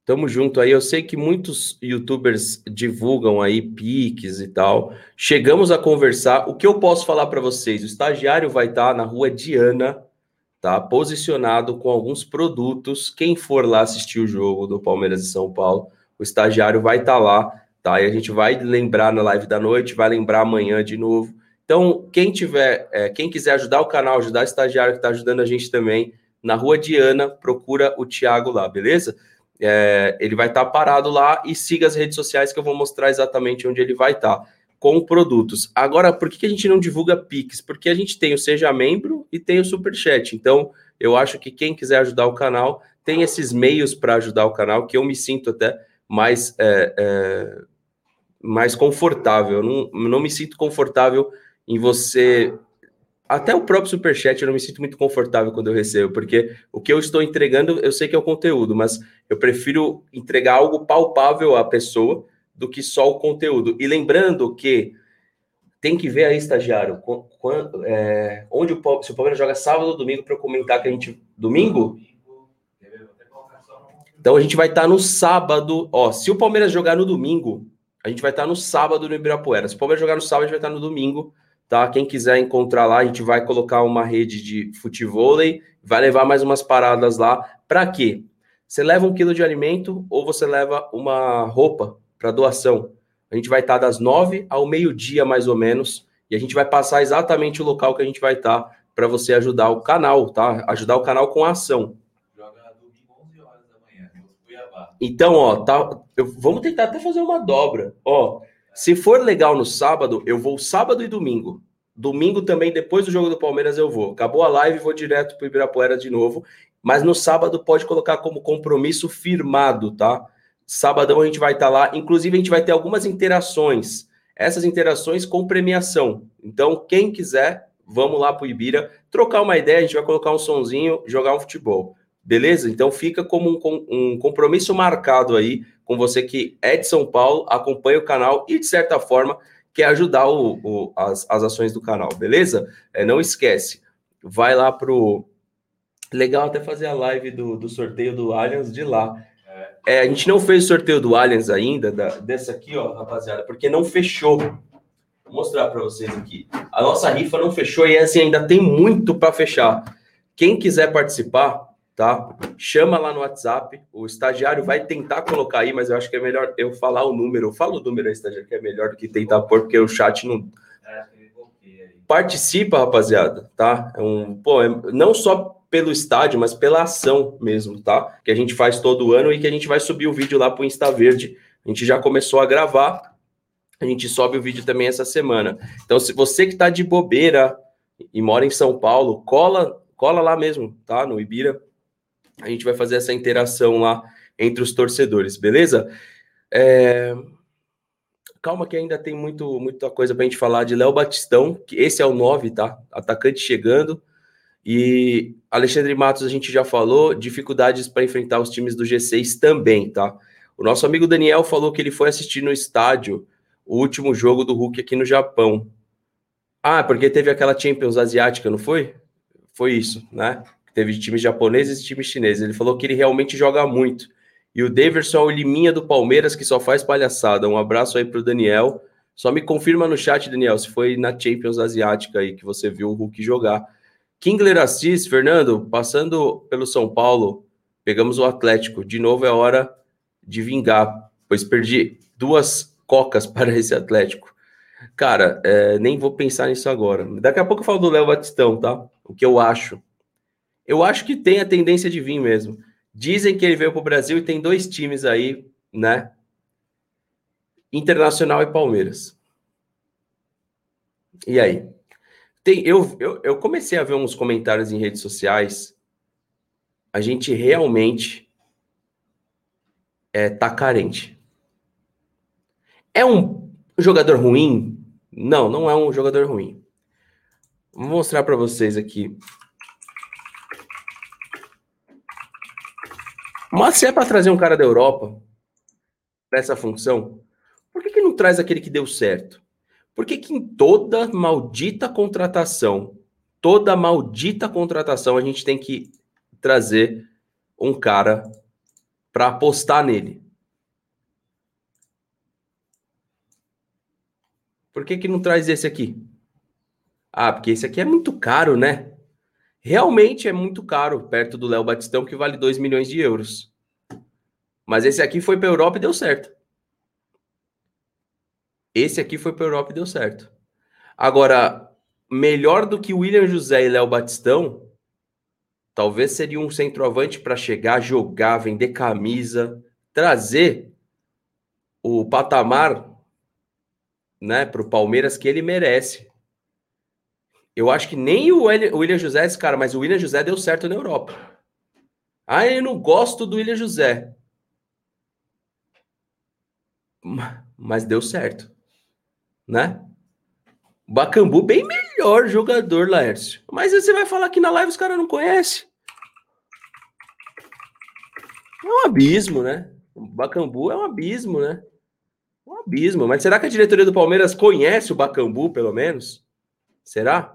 Tamo junto aí. Eu sei que muitos youtubers divulgam aí piques e tal. Chegamos a conversar. O que eu posso falar para vocês? O estagiário vai estar tá na rua Diana, tá? Posicionado com alguns produtos. Quem for lá assistir o jogo do Palmeiras e São Paulo, o estagiário vai estar tá lá tá? E a gente vai lembrar na live da noite, vai lembrar amanhã de novo. Então, quem tiver, é, quem quiser ajudar o canal, ajudar o estagiário que está ajudando a gente também, na rua Diana, procura o Thiago lá, beleza? É, ele vai estar tá parado lá e siga as redes sociais que eu vou mostrar exatamente onde ele vai estar. Tá, com produtos. Agora, por que a gente não divulga Pix? Porque a gente tem o Seja Membro e tem o Superchat. Então, eu acho que quem quiser ajudar o canal tem esses meios para ajudar o canal, que eu me sinto até mais é, é, mais confortável. Eu não, não me sinto confortável em você. Até o próprio Superchat eu não me sinto muito confortável quando eu recebo, porque o que eu estou entregando eu sei que é o conteúdo, mas eu prefiro entregar algo palpável à pessoa do que só o conteúdo. E lembrando que tem que ver aí, estagiário, quando, é, onde o, se o Palmeiras joga sábado ou domingo para eu comentar que a gente. Domingo? Então a gente vai estar no sábado. Ó, se o Palmeiras jogar no domingo, a gente vai estar no sábado no Ibirapuera. Se o Palmeiras jogar no sábado, a gente vai estar no domingo, tá? Quem quiser encontrar lá, a gente vai colocar uma rede de futebol, vai levar mais umas paradas lá. Para quê? Você leva um quilo de alimento ou você leva uma roupa para doação. A gente vai estar das nove ao meio-dia, mais ou menos, e a gente vai passar exatamente o local que a gente vai estar para você ajudar o canal, tá? Ajudar o canal com a ação. Então, ó, tá, eu, vamos tentar até fazer uma dobra. Ó, se for legal no sábado, eu vou sábado e domingo. Domingo também, depois do jogo do Palmeiras, eu vou. Acabou a live, vou direto para o Ibirapuera de novo. Mas no sábado pode colocar como compromisso firmado, tá? Sabadão a gente vai estar tá lá. Inclusive, a gente vai ter algumas interações. Essas interações com premiação. Então, quem quiser, vamos lá para o Ibira, trocar uma ideia, a gente vai colocar um sonzinho, jogar um futebol. Beleza? Então fica como um, um, compromisso marcado aí com você que é de São Paulo, acompanha o canal e, de certa forma, quer ajudar o, o as, as ações do canal, beleza? É, não esquece, vai lá pro. Legal até fazer a live do, do sorteio do Allianz de lá. É, a gente não fez o sorteio do Allianz ainda, da, dessa aqui, ó, rapaziada, porque não fechou. Vou mostrar para vocês aqui. A nossa rifa não fechou e assim ainda tem muito para fechar. Quem quiser participar, tá? Chama lá no WhatsApp, o estagiário vai tentar colocar aí, mas eu acho que é melhor eu falar o número. Fala o número aí, estagiário, que é melhor do que tentar pôr, porque o chat não. Participa, rapaziada, tá? É um, pô, é, não só pelo estádio, mas pela ação mesmo, tá? Que a gente faz todo ano e que a gente vai subir o vídeo lá pro Insta Verde. A gente já começou a gravar, a gente sobe o vídeo também essa semana. Então, se você que tá de bobeira e mora em São Paulo, cola, cola lá mesmo, tá? No Ibira, a gente vai fazer essa interação lá entre os torcedores, beleza? É... Calma que ainda tem muito, muita coisa para a gente falar de Léo Batistão, que esse é o 9, tá? Atacante chegando. E Alexandre Matos a gente já falou, dificuldades para enfrentar os times do G6 também, tá? O nosso amigo Daniel falou que ele foi assistir no estádio o último jogo do Hulk aqui no Japão. Ah, porque teve aquela Champions asiática, não foi? Foi isso, né? Teve times japoneses e times chineses. Ele falou que ele realmente joga muito. E o Daverson é o Liminha do Palmeiras que só faz palhaçada. Um abraço aí pro Daniel. Só me confirma no chat, Daniel, se foi na Champions Asiática aí que você viu o Hulk jogar. Kingler Assis, Fernando, passando pelo São Paulo, pegamos o Atlético. De novo é hora de vingar, pois perdi duas cocas para esse Atlético. Cara, é, nem vou pensar nisso agora. Daqui a pouco eu falo do Léo Batistão, tá? O que eu acho. Eu acho que tem a tendência de vir mesmo. Dizem que ele veio para o Brasil e tem dois times aí, né? Internacional e Palmeiras. E aí? Tem, eu, eu, eu comecei a ver uns comentários em redes sociais. A gente realmente é, tá carente. É um jogador ruim? Não, não é um jogador ruim. Vou mostrar para vocês aqui. Mas se é para trazer um cara da Europa para essa função, por que, que não traz aquele que deu certo? Por que, que em toda maldita contratação, toda maldita contratação, a gente tem que trazer um cara para apostar nele? Por que, que não traz esse aqui? Ah, porque esse aqui é muito caro, né? Realmente é muito caro, perto do Léo Batistão, que vale 2 milhões de euros. Mas esse aqui foi para a Europa e deu certo. Esse aqui foi para a Europa e deu certo. Agora, melhor do que William José e Léo Batistão, talvez seria um centroavante para chegar, jogar, vender camisa, trazer o patamar né, para o Palmeiras que ele merece. Eu acho que nem o William José é esse cara, mas o William José deu certo na Europa. Ah, eu não gosto do William José. Mas deu certo. Né? Bacambu, bem melhor jogador, Laércio. Mas você vai falar que na live os caras não conhecem. É um abismo, né? O Bacambu é um abismo, né? Um abismo. Mas será que a diretoria do Palmeiras conhece o Bacambu, pelo menos? Será?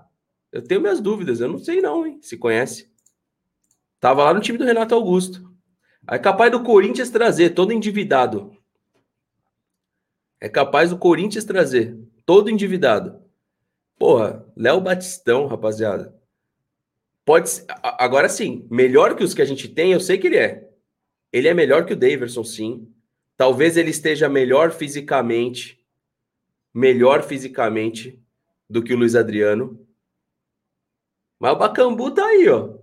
Eu tenho minhas dúvidas. Eu não sei, não, hein? Se conhece. Tava lá no time do Renato Augusto. É capaz do Corinthians trazer, todo endividado. É capaz do Corinthians trazer, todo endividado. Porra, Léo Batistão, rapaziada. Pode ser, agora sim, melhor que os que a gente tem, eu sei que ele é. Ele é melhor que o Daverson, sim. Talvez ele esteja melhor fisicamente, melhor fisicamente do que o Luiz Adriano. Mas o Bacambu tá aí, ó.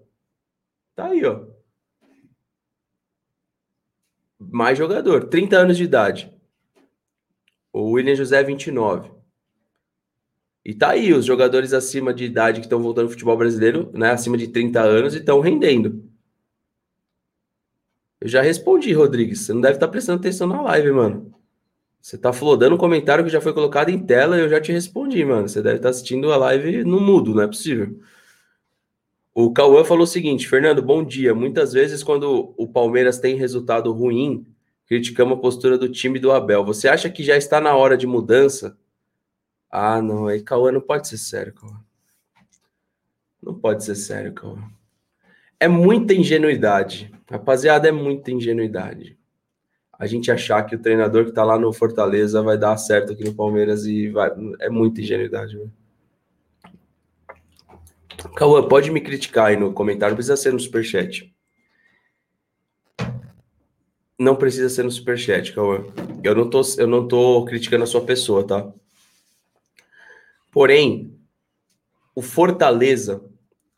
Tá aí, ó. Mais jogador, 30 anos de idade. O William José, 29. E tá aí, os jogadores acima de idade que estão voltando ao futebol brasileiro, né, acima de 30 anos, e estão rendendo. Eu já respondi, Rodrigues. Você não deve estar prestando atenção na live, mano. Você tá flodando um comentário que já foi colocado em tela e eu já te respondi, mano. Você deve estar assistindo a live no mudo, não é possível. O Cauã falou o seguinte: Fernando, bom dia. Muitas vezes, quando o Palmeiras tem resultado ruim, criticamos a postura do time do Abel. Você acha que já está na hora de mudança? Ah, não. Aí, Cauã, não pode ser sério, Cauã. Não pode ser sério, Cauã. É muita ingenuidade. Rapaziada, é muita ingenuidade. A gente achar que o treinador que tá lá no Fortaleza vai dar certo aqui no Palmeiras e vai. É muita ingenuidade, velho. Cauã, pode me criticar aí no comentário, não precisa ser no superchat. Não precisa ser no superchat, Cauã. Eu não tô, eu não tô criticando a sua pessoa, tá? Porém, o Fortaleza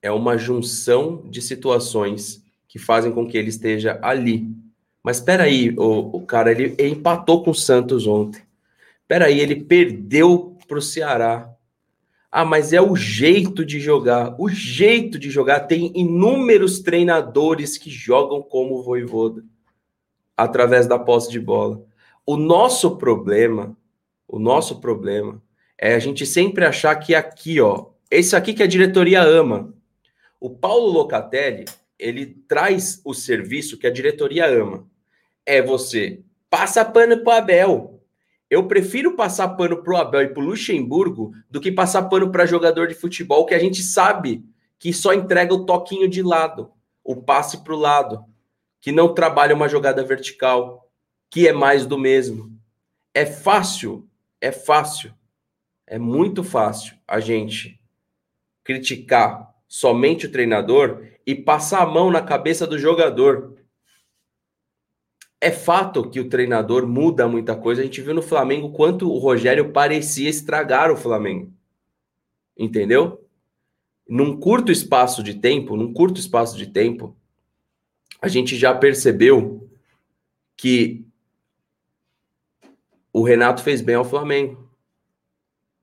é uma junção de situações que fazem com que ele esteja ali. Mas espera aí, o, o cara ele, empatou com o Santos ontem. Espera aí, ele perdeu para o Ceará. Ah, mas é o jeito de jogar. O jeito de jogar tem inúmeros treinadores que jogam como o Voivoda através da posse de bola. O nosso problema, o nosso problema é a gente sempre achar que aqui, ó, esse aqui que a diretoria ama, o Paulo Locatelli, ele traz o serviço que a diretoria ama. É você passa pano pro Abel. Eu prefiro passar pano pro Abel e pro Luxemburgo do que passar pano para jogador de futebol que a gente sabe que só entrega o toquinho de lado, o passe para o lado, que não trabalha uma jogada vertical, que é mais do mesmo. É fácil, é fácil, é muito fácil a gente criticar somente o treinador e passar a mão na cabeça do jogador. É fato que o treinador muda muita coisa. A gente viu no Flamengo quanto o Rogério parecia estragar o Flamengo. Entendeu? Num curto espaço de tempo, num curto espaço de tempo, a gente já percebeu que o Renato fez bem ao Flamengo.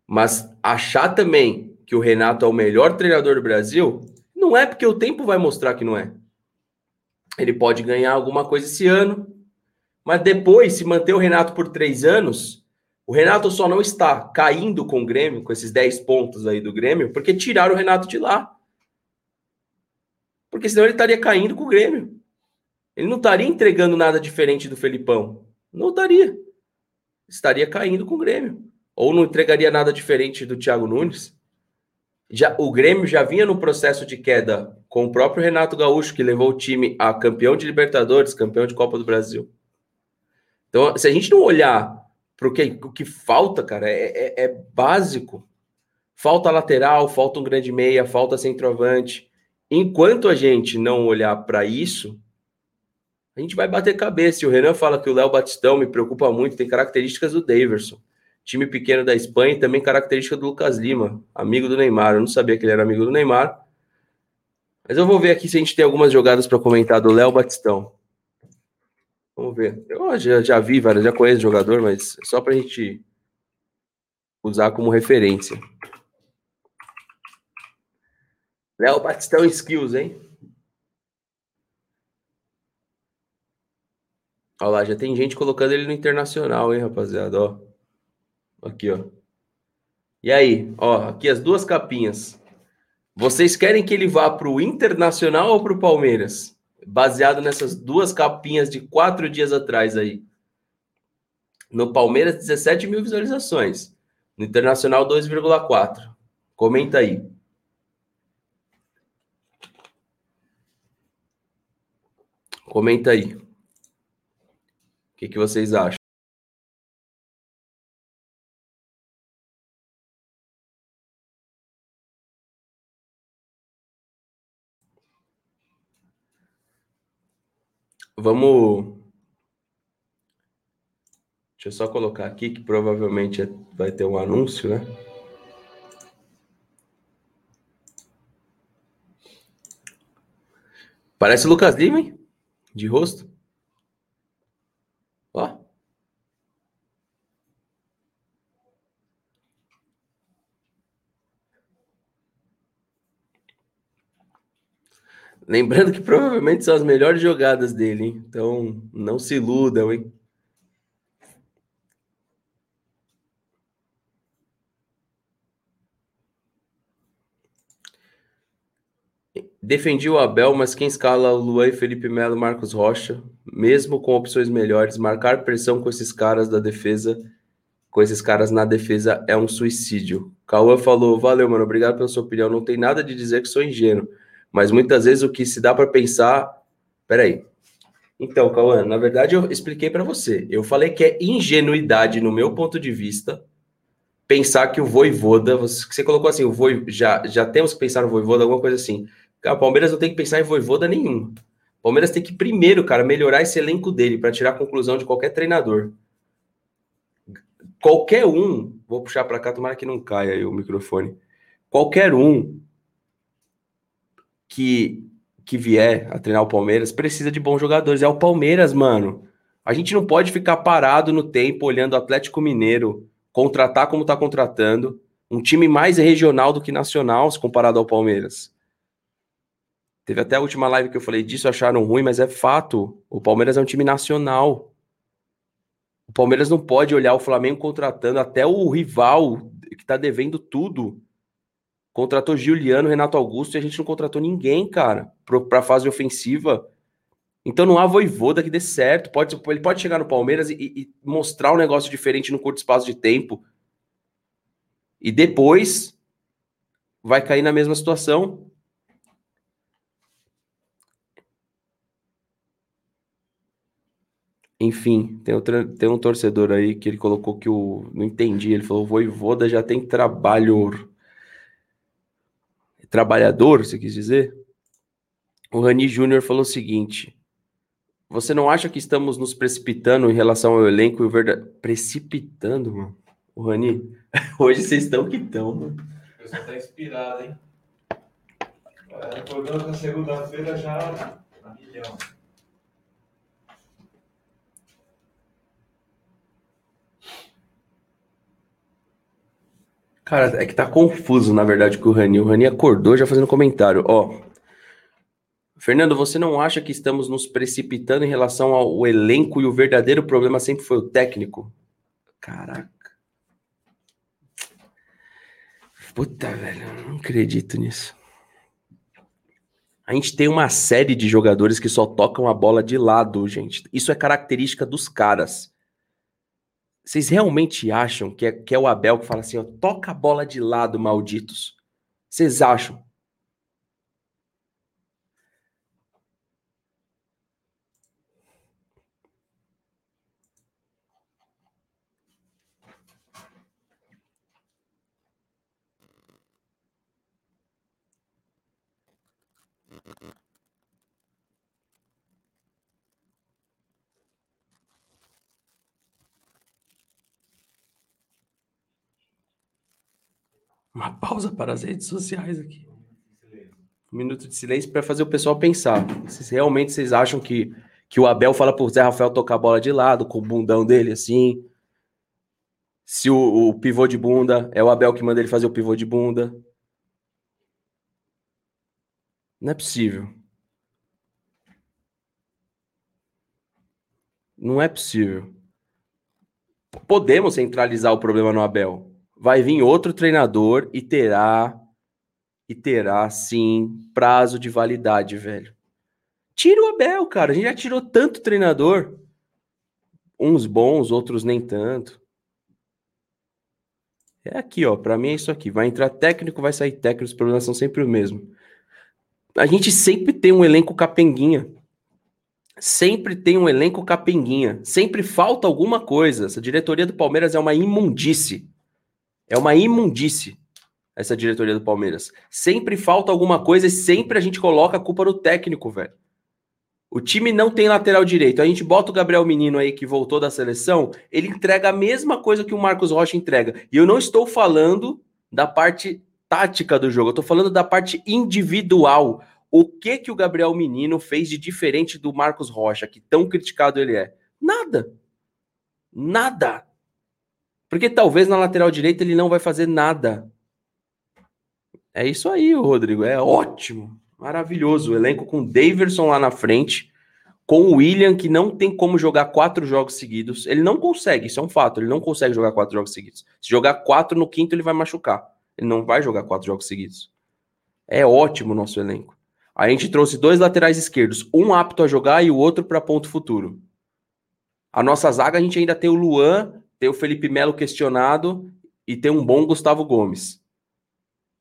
Mas achar também que o Renato é o melhor treinador do Brasil, não é porque o tempo vai mostrar que não é. Ele pode ganhar alguma coisa esse ano, mas depois, se manter o Renato por três anos, o Renato só não está caindo com o Grêmio, com esses 10 pontos aí do Grêmio, porque tiraram o Renato de lá. Porque senão ele estaria caindo com o Grêmio. Ele não estaria entregando nada diferente do Felipão. Não estaria. Estaria caindo com o Grêmio. Ou não entregaria nada diferente do Thiago Nunes. Já, o Grêmio já vinha no processo de queda com o próprio Renato Gaúcho, que levou o time a campeão de Libertadores, campeão de Copa do Brasil. Então, se a gente não olhar para o que, o que falta, cara, é, é, é básico. Falta lateral, falta um grande meia, falta centroavante. Enquanto a gente não olhar para isso, a gente vai bater cabeça. E o Renan fala que o Léo Batistão me preocupa muito, tem características do Daverson. Time pequeno da Espanha e também característica do Lucas Lima, amigo do Neymar. Eu não sabia que ele era amigo do Neymar. Mas eu vou ver aqui se a gente tem algumas jogadas para comentar do Léo Batistão. Vamos ver. Eu já, já vi várias, já conheço o jogador, mas só para a gente usar como referência. Léo Batistão Skills, hein? Olha lá, já tem gente colocando ele no internacional, hein, rapaziada? Ó. Aqui, ó. E aí, ó, aqui as duas capinhas. Vocês querem que ele vá para o Internacional ou para o Palmeiras? Baseado nessas duas capinhas de quatro dias atrás aí. No Palmeiras, 17 mil visualizações. No Internacional, 2,4. Comenta aí. Comenta aí. O que, que vocês acham? Vamos. Deixa eu só colocar aqui que provavelmente vai ter um anúncio, né? Parece o Lucas Lima, hein? De rosto. Ó. Lembrando que provavelmente são as melhores jogadas dele, hein? Então, não se iludam, hein? Defendi o Abel, mas quem escala o Luan, Felipe Melo, Marcos Rocha, mesmo com opções melhores, marcar pressão com esses caras da defesa, com esses caras na defesa é um suicídio. Cauã falou: Valeu, mano, obrigado pela sua opinião. Não tem nada de dizer que sou ingênuo. Mas muitas vezes o que se dá para pensar. Peraí. Então, Cauã, na verdade eu expliquei para você. Eu falei que é ingenuidade, no meu ponto de vista, pensar que o Voivoda. Você, você colocou assim, o Voi, já, já temos que pensar no Voivoda, alguma coisa assim. Cara, o Palmeiras não tem que pensar em Voivoda nenhum. O Palmeiras tem que primeiro, cara, melhorar esse elenco dele para tirar a conclusão de qualquer treinador. Qualquer um, vou puxar para cá, tomara que não caia o microfone. Qualquer um que, que vier a treinar o Palmeiras precisa de bons jogadores. É o Palmeiras, mano. A gente não pode ficar parado no tempo olhando o Atlético Mineiro contratar como tá contratando. Um time mais regional do que nacional, se comparado ao Palmeiras. Teve até a última live que eu falei disso, acharam ruim, mas é fato. O Palmeiras é um time nacional. O Palmeiras não pode olhar o Flamengo contratando até o rival que tá devendo tudo Contratou Giuliano, Renato Augusto e a gente não contratou ninguém, cara, para fase ofensiva. Então não há voivoda que dê certo. Pode, ele pode chegar no Palmeiras e, e mostrar um negócio diferente no curto espaço de tempo. E depois vai cair na mesma situação. Enfim, tem, tem um torcedor aí que ele colocou que o. Não entendi. Ele falou: voivoda já tem trabalho. Trabalhador, você quis dizer? O Rani Júnior falou o seguinte: Você não acha que estamos nos precipitando em relação ao elenco e o verdade. Precipitando, mano? O Rani, hoje vocês estão que estão, mano. O pessoal tá inspirado, hein? Acordando na segunda-feira já a milhão. Cara, é que tá confuso, na verdade, com o Rani. O Rani acordou já fazendo comentário. Ó, Fernando, você não acha que estamos nos precipitando em relação ao elenco e o verdadeiro problema sempre foi o técnico? Caraca. Puta, velho, não acredito nisso. A gente tem uma série de jogadores que só tocam a bola de lado, gente. Isso é característica dos caras. Vocês realmente acham que é, que é o Abel que fala assim, ó, toca a bola de lado, malditos? Vocês acham? Uma pausa para as redes sociais aqui. Um minuto de silêncio para fazer o pessoal pensar. Se realmente vocês acham que, que o Abel fala pro Zé Rafael tocar a bola de lado, com o bundão dele assim. Se o, o pivô de bunda é o Abel que manda ele fazer o pivô de bunda. Não é possível. Não é possível. Podemos centralizar o problema no Abel. Vai vir outro treinador e terá e terá sim prazo de validade, velho. Tira o Abel, cara. A gente já tirou tanto treinador. Uns bons, outros nem tanto. É aqui, ó. Para mim é isso aqui. Vai entrar técnico, vai sair técnico. Os problemas são sempre o mesmo. A gente sempre tem um elenco capenguinha sempre tem um elenco capenguinha, sempre falta alguma coisa. Essa diretoria do Palmeiras é uma imundície. É uma imundície essa diretoria do Palmeiras. Sempre falta alguma coisa e sempre a gente coloca a culpa no técnico, velho. O time não tem lateral direito. A gente bota o Gabriel Menino aí que voltou da seleção, ele entrega a mesma coisa que o Marcos Rocha entrega. E eu não estou falando da parte tática do jogo, eu estou falando da parte individual. O que que o Gabriel Menino fez de diferente do Marcos Rocha, que tão criticado ele é? Nada. Nada. Porque talvez na lateral direita ele não vai fazer nada. É isso aí, Rodrigo. É ótimo. Maravilhoso. O elenco com Daverson lá na frente, com o William, que não tem como jogar quatro jogos seguidos. Ele não consegue, isso é um fato. Ele não consegue jogar quatro jogos seguidos. Se jogar quatro no quinto, ele vai machucar. Ele não vai jogar quatro jogos seguidos. É ótimo o nosso elenco. A gente trouxe dois laterais esquerdos, um apto a jogar e o outro para ponto futuro. A nossa zaga, a gente ainda tem o Luan, tem o Felipe Melo questionado e tem um bom Gustavo Gomes.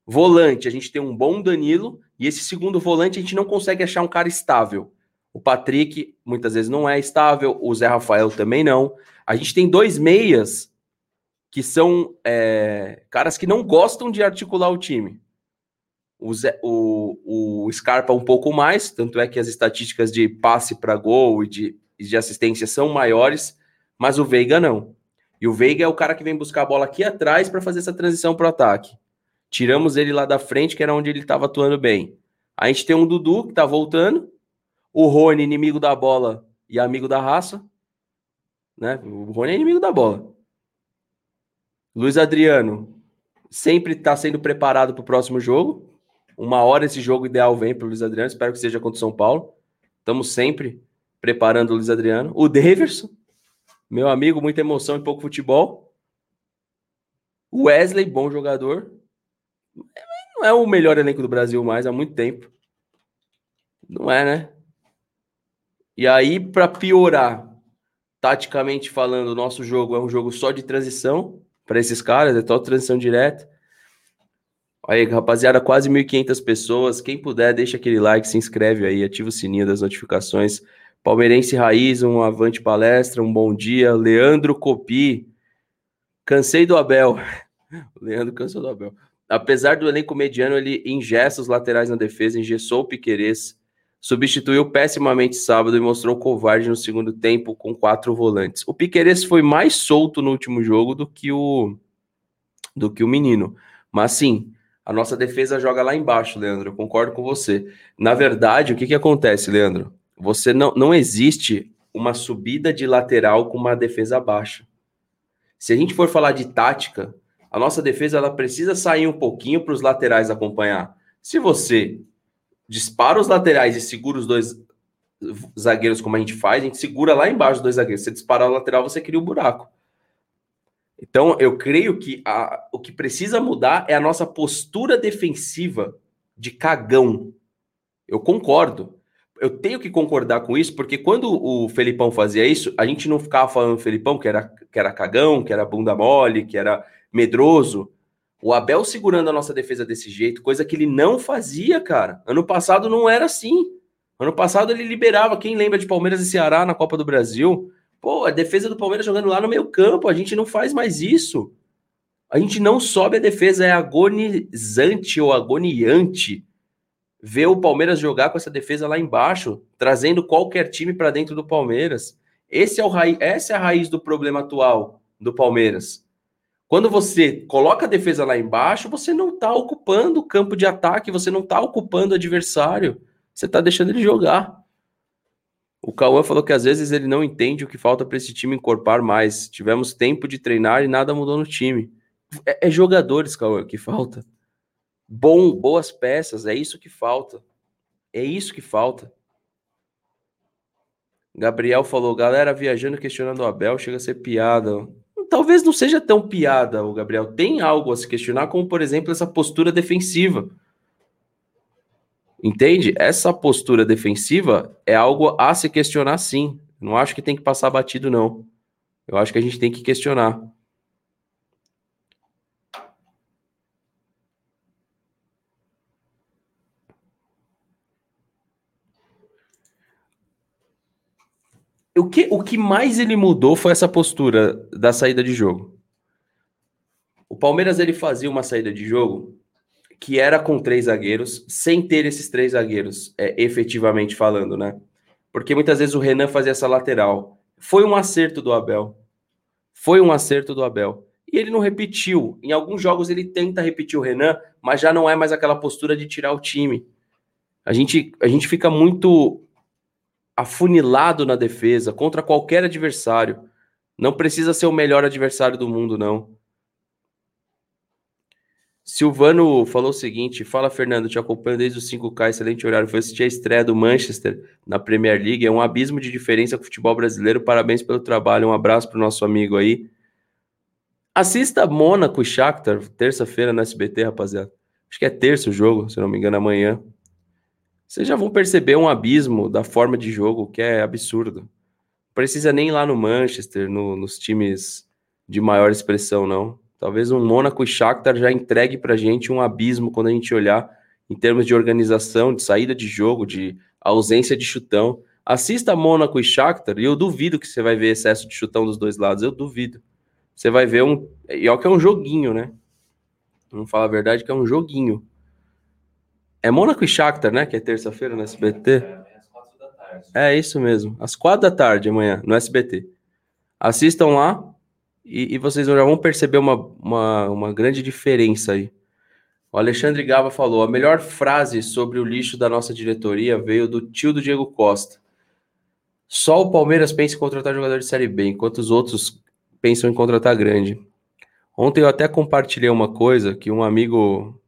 Volante, a gente tem um bom Danilo e esse segundo volante a gente não consegue achar um cara estável. O Patrick muitas vezes não é estável, o Zé Rafael também não. A gente tem dois meias que são é, caras que não gostam de articular o time o, Zé, o, o Scarpa um pouco mais, tanto é que as estatísticas de passe para gol e de, de assistência são maiores, mas o Veiga não. E o Veiga é o cara que vem buscar a bola aqui atrás para fazer essa transição para o ataque. Tiramos ele lá da frente, que era onde ele estava atuando bem. A gente tem um Dudu que está voltando, o Rony, inimigo da bola e amigo da raça. Né? O Rony é inimigo da bola. Luiz Adriano sempre está sendo preparado para o próximo jogo. Uma hora esse jogo ideal vem para o Luiz Adriano. Espero que seja contra o São Paulo. Estamos sempre preparando o Luiz Adriano. O Daverson, meu amigo, muita emoção e pouco futebol. Wesley, bom jogador. Não é o melhor elenco do Brasil mais há muito tempo. Não é, né? E aí, para piorar, taticamente falando, o nosso jogo é um jogo só de transição para esses caras, é só transição direta. Aí, rapaziada, quase 1.500 pessoas. Quem puder, deixa aquele like, se inscreve aí, ativa o sininho das notificações Palmeirense Raiz, um avante palestra, um bom dia. Leandro Copi, cansei do Abel. Leandro cansou do Abel. Apesar do elenco mediano, ele ingesta os laterais na defesa, engessou o Piquerez, substituiu pessimamente sábado e mostrou covarde no segundo tempo com quatro volantes. O Piquerez foi mais solto no último jogo do que o do que o menino. Mas sim, a nossa defesa joga lá embaixo, Leandro. Eu concordo com você. Na verdade, o que, que acontece, Leandro? Você não, não existe uma subida de lateral com uma defesa baixa. Se a gente for falar de tática, a nossa defesa ela precisa sair um pouquinho para os laterais acompanhar. Se você dispara os laterais e segura os dois zagueiros como a gente faz, a gente segura lá embaixo os dois zagueiros. Se você disparar o lateral, você cria um buraco. Então, eu creio que a, o que precisa mudar é a nossa postura defensiva de cagão. Eu concordo eu tenho que concordar com isso, porque quando o Felipão fazia isso, a gente não ficava falando Felipão que era, que era cagão, que era bunda mole, que era medroso. O Abel segurando a nossa defesa desse jeito, coisa que ele não fazia, cara. Ano passado não era assim. Ano passado ele liberava. Quem lembra de Palmeiras e Ceará na Copa do Brasil? Pô, a defesa do Palmeiras jogando lá no meio campo. A gente não faz mais isso. A gente não sobe a defesa, é agonizante ou agoniante ver o Palmeiras jogar com essa defesa lá embaixo, trazendo qualquer time para dentro do Palmeiras. Esse é o raiz, essa é a raiz do problema atual do Palmeiras. Quando você coloca a defesa lá embaixo, você não está ocupando o campo de ataque, você não está ocupando o adversário, você está deixando ele jogar. O Cauã falou que às vezes ele não entende o que falta para esse time encorpar mais. Tivemos tempo de treinar e nada mudou no time. É, é jogadores, Cauã, que falta bom, boas peças, é isso que falta. É isso que falta. Gabriel falou, galera viajando questionando o Abel, chega a ser piada. Talvez não seja tão piada, o Gabriel. Tem algo a se questionar, como por exemplo essa postura defensiva. Entende? Essa postura defensiva é algo a se questionar sim. Não acho que tem que passar batido, não. Eu acho que a gente tem que questionar. O que, o que mais ele mudou foi essa postura da saída de jogo. O Palmeiras ele fazia uma saída de jogo que era com três zagueiros, sem ter esses três zagueiros, é, efetivamente falando, né? Porque muitas vezes o Renan fazia essa lateral. Foi um acerto do Abel. Foi um acerto do Abel. E ele não repetiu. Em alguns jogos ele tenta repetir o Renan, mas já não é mais aquela postura de tirar o time. A gente, a gente fica muito afunilado na defesa contra qualquer adversário. Não precisa ser o melhor adversário do mundo, não. Silvano falou o seguinte: Fala, Fernando, te acompanho desde os 5K, excelente horário. Foi assistir a estreia do Manchester na Premier League. É um abismo de diferença com o futebol brasileiro. Parabéns pelo trabalho. Um abraço para o nosso amigo aí. Assista Mônaco e Shakhtar, terça-feira no SBT, rapaziada. Acho que é terça o jogo, se não me engano, amanhã vocês já vão perceber um abismo da forma de jogo que é absurdo. Precisa nem ir lá no Manchester, no, nos times de maior expressão, não. Talvez um Mônaco e Shakhtar já entregue pra gente um abismo quando a gente olhar em termos de organização, de saída de jogo, de ausência de chutão. Assista Mônaco e Shakhtar e eu duvido que você vai ver excesso de chutão dos dois lados, eu duvido. Você vai ver um... E ó que é um joguinho, né? Vamos falar a verdade que é um joguinho. É Mônaco e Shakhtar, né? Que é terça-feira no SBT. É, é isso mesmo. Às quatro da tarde amanhã, no SBT. Assistam lá e, e vocês já vão perceber uma, uma, uma grande diferença aí. O Alexandre Gava falou: a melhor frase sobre o lixo da nossa diretoria veio do tio do Diego Costa. Só o Palmeiras pensa em contratar jogador de Série B, enquanto os outros pensam em contratar grande. Ontem eu até compartilhei uma coisa que um amigo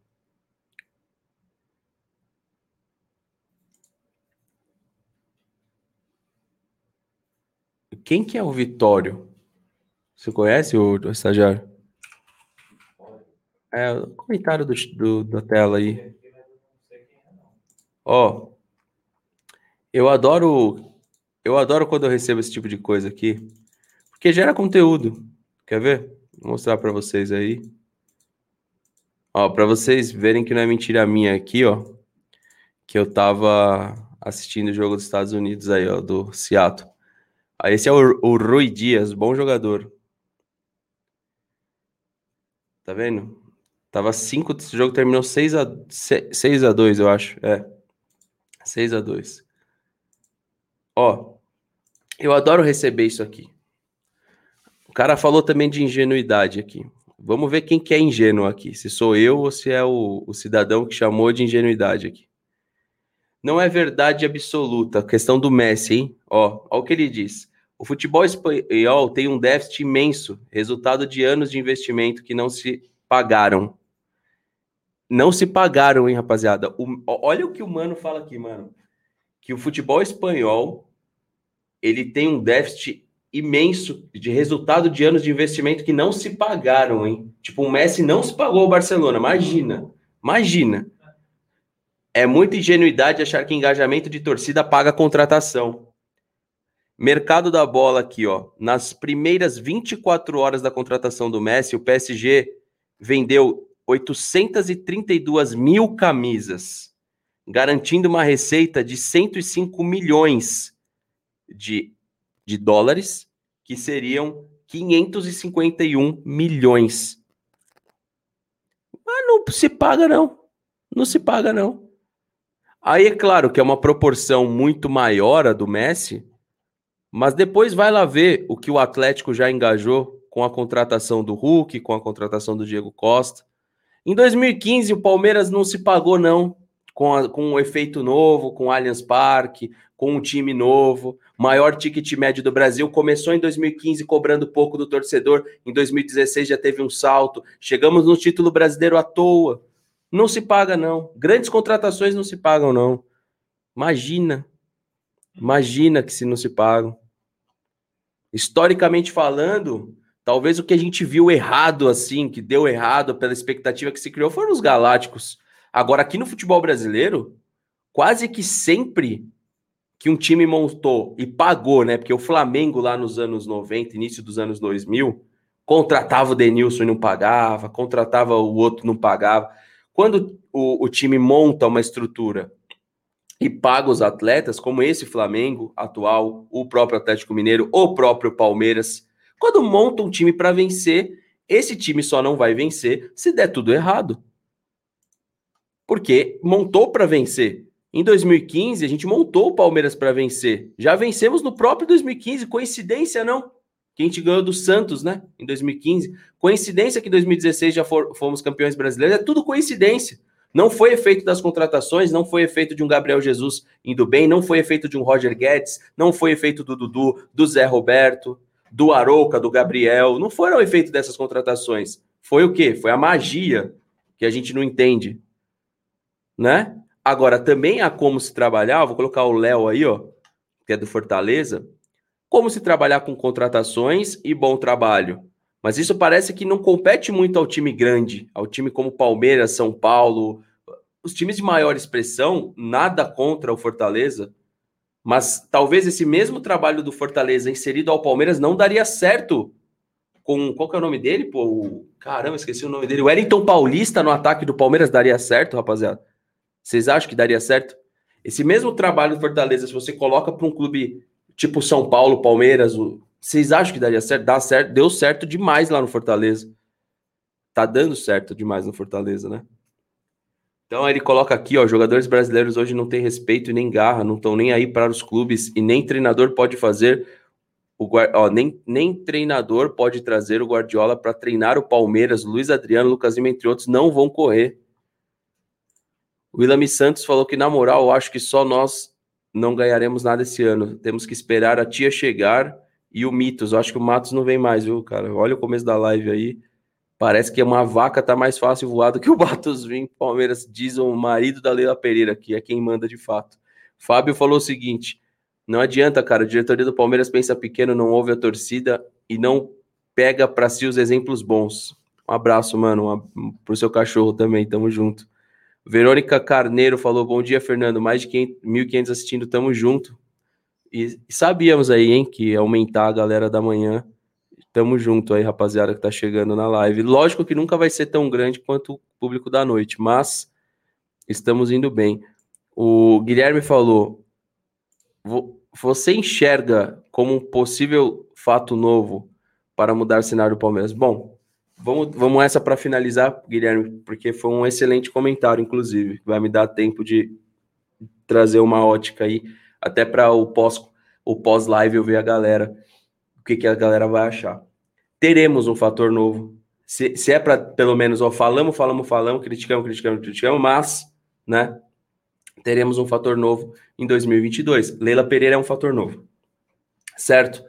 Quem que é o Vitório? Você conhece o, o estagiário? É, o comentário do, do, da tela aí. Ó, eu adoro, eu adoro quando eu recebo esse tipo de coisa aqui, porque gera conteúdo. Quer ver? Vou mostrar para vocês aí. Ó, para vocês verem que não é mentira minha aqui, ó, que eu tava assistindo o jogo dos Estados Unidos aí, ó, do Seattle. Aí esse é o, o Rui Dias, bom jogador. Tá vendo? Tava 5, esse jogo terminou 6 a 6 a 2, eu acho. É. 6 a 2. Ó, eu adoro receber isso aqui. O cara falou também de ingenuidade aqui. Vamos ver quem que é ingênuo aqui. Se sou eu ou se é o, o cidadão que chamou de ingenuidade aqui. Não é verdade absoluta questão do Messi, hein? Ó, ó o que ele diz. O futebol espanhol tem um déficit imenso, resultado de anos de investimento que não se pagaram. Não se pagaram, hein, rapaziada? O, olha o que o mano fala aqui, mano. Que o futebol espanhol ele tem um déficit imenso de resultado de anos de investimento que não se pagaram, hein? Tipo, o Messi não se pagou ao Barcelona. Imagina, imagina. É muita ingenuidade achar que engajamento de torcida paga contratação. Mercado da bola aqui, ó. Nas primeiras 24 horas da contratação do Messi, o PSG vendeu 832 mil camisas, garantindo uma receita de 105 milhões de, de dólares, que seriam 551 milhões. Mas não se paga, não. Não se paga, não. Aí é claro que é uma proporção muito maior a do Messi, mas depois vai lá ver o que o Atlético já engajou com a contratação do Hulk, com a contratação do Diego Costa. Em 2015, o Palmeiras não se pagou, não, com, a, com um efeito novo, com o Allianz Parque, com um time novo, maior ticket médio do Brasil. Começou em 2015 cobrando pouco do torcedor, em 2016 já teve um salto. Chegamos no título brasileiro à toa. Não se paga, não. Grandes contratações não se pagam, não. Imagina. Imagina que se não se pagam. Historicamente falando, talvez o que a gente viu errado, assim, que deu errado pela expectativa que se criou, foram os galácticos. Agora, aqui no futebol brasileiro, quase que sempre que um time montou e pagou, né? Porque o Flamengo lá nos anos 90, início dos anos 2000, contratava o Denilson e não pagava, contratava o outro e não pagava. Quando o, o time monta uma estrutura e paga os atletas, como esse Flamengo atual, o próprio Atlético Mineiro, o próprio Palmeiras, quando monta um time para vencer, esse time só não vai vencer se der tudo errado. Porque montou para vencer. Em 2015, a gente montou o Palmeiras para vencer. Já vencemos no próprio 2015, coincidência não? Que a gente ganhou do Santos, né? Em 2015. Coincidência que em 2016 já for, fomos campeões brasileiros, é tudo coincidência. Não foi efeito das contratações, não foi efeito de um Gabriel Jesus indo bem, não foi efeito de um Roger Guedes, não foi efeito do Dudu, do Zé Roberto, do Arouca, do Gabriel. Não foram efeito dessas contratações. Foi o quê? Foi a magia que a gente não entende, né? Agora, também há como se trabalhar, vou colocar o Léo aí, ó, que é do Fortaleza, como se trabalhar com contratações e bom trabalho. Mas isso parece que não compete muito ao time grande, ao time como Palmeiras, São Paulo, os times de maior expressão, nada contra o Fortaleza, mas talvez esse mesmo trabalho do Fortaleza inserido ao Palmeiras não daria certo com qual que é o nome dele? Pô, caramba, esqueci o nome dele. O Wellington Paulista no ataque do Palmeiras daria certo, rapaziada? Vocês acham que daria certo? Esse mesmo trabalho do Fortaleza, se você coloca para um clube tipo São Paulo, Palmeiras, vocês acham que daria certo? Dá certo, deu certo demais lá no Fortaleza. Tá dando certo demais no Fortaleza, né? Então ele coloca aqui, ó, jogadores brasileiros hoje não têm respeito e nem garra, não estão nem aí para os clubes e nem treinador pode fazer o ó, nem, nem treinador pode trazer o Guardiola para treinar o Palmeiras, Luiz Adriano, Lucas Lima, entre outros, não vão correr. O William Santos falou que, na moral, eu acho que só nós não ganharemos nada esse ano. Temos que esperar a tia chegar e o Mitos. Eu acho que o Matos não vem mais, viu, cara? Olha o começo da live aí. Parece que uma vaca tá mais fácil voar do que o Matos vir. Palmeiras diz o marido da Leila Pereira, que é quem manda de fato. Fábio falou o seguinte: não adianta, cara. A diretoria do Palmeiras pensa pequeno, não ouve a torcida e não pega para si os exemplos bons. Um abraço, mano, um, pro seu cachorro também. Tamo junto. Verônica Carneiro falou: Bom dia, Fernando. Mais de 1.500 assistindo, tamo junto. E, sabíamos aí, hein, que aumentar a galera da manhã. Tamo junto aí, rapaziada, que tá chegando na live. Lógico que nunca vai ser tão grande quanto o público da noite, mas estamos indo bem. O Guilherme falou: você enxerga como um possível fato novo para mudar o cenário do Palmeiras? Bom, vamos, vamos essa para finalizar, Guilherme, porque foi um excelente comentário, inclusive. Vai me dar tempo de trazer uma ótica aí, até para o pós o pós-live eu ver a galera, o que, que a galera vai achar. Teremos um fator novo. Se, se é para, pelo menos, ó, falamos, falamos, falamos, criticamos, criticamos, criticamos, mas, né, teremos um fator novo em 2022. Leila Pereira é um fator novo, certo?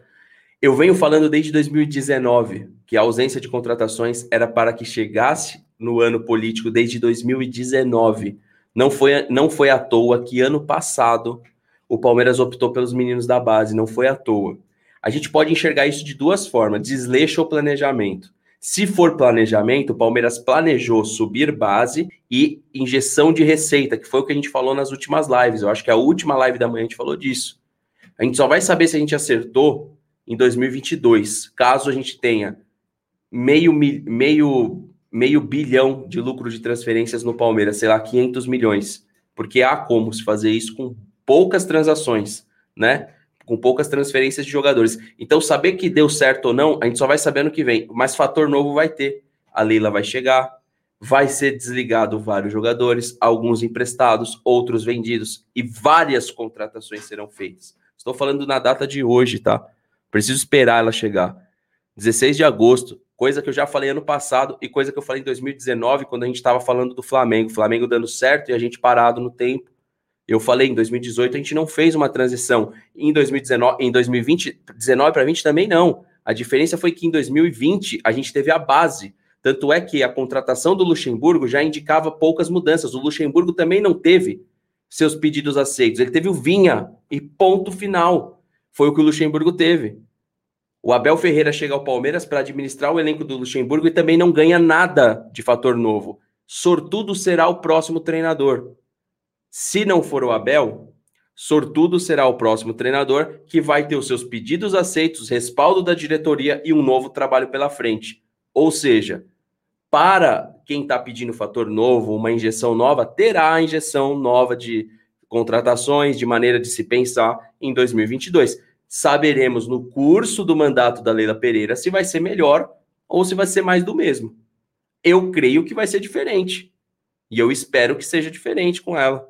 Eu venho falando desde 2019 que a ausência de contratações era para que chegasse no ano político desde 2019. Não foi, não foi à toa que ano passado o Palmeiras optou pelos meninos da base, não foi à toa. A gente pode enxergar isso de duas formas: desleixo ou planejamento. Se for planejamento, o Palmeiras planejou subir base e injeção de receita, que foi o que a gente falou nas últimas lives. Eu acho que a última live da manhã a gente falou disso. A gente só vai saber se a gente acertou em 2022, caso a gente tenha meio, meio, meio bilhão de lucro de transferências no Palmeiras, sei lá, 500 milhões. Porque há como se fazer isso com poucas transações, né? Com poucas transferências de jogadores. Então, saber que deu certo ou não, a gente só vai saber no que vem. Mas fator novo vai ter. A Leila vai chegar, vai ser desligado vários jogadores, alguns emprestados, outros vendidos, e várias contratações serão feitas. Estou falando na data de hoje, tá? Preciso esperar ela chegar. 16 de agosto, coisa que eu já falei ano passado e coisa que eu falei em 2019, quando a gente estava falando do Flamengo. Flamengo dando certo e a gente parado no tempo. Eu falei, em 2018 a gente não fez uma transição. Em 2019, em 2020, 19 para 20 também não. A diferença foi que em 2020 a gente teve a base. Tanto é que a contratação do Luxemburgo já indicava poucas mudanças. O Luxemburgo também não teve seus pedidos aceitos. Ele teve o Vinha e ponto final. Foi o que o Luxemburgo teve. O Abel Ferreira chega ao Palmeiras para administrar o elenco do Luxemburgo e também não ganha nada de fator novo. Sortudo será o próximo treinador. Se não for o Abel, sortudo será o próximo treinador que vai ter os seus pedidos aceitos, respaldo da diretoria e um novo trabalho pela frente. Ou seja, para quem está pedindo fator novo, uma injeção nova, terá a injeção nova de contratações, de maneira de se pensar em 2022. Saberemos no curso do mandato da Leila Pereira se vai ser melhor ou se vai ser mais do mesmo. Eu creio que vai ser diferente. E eu espero que seja diferente com ela.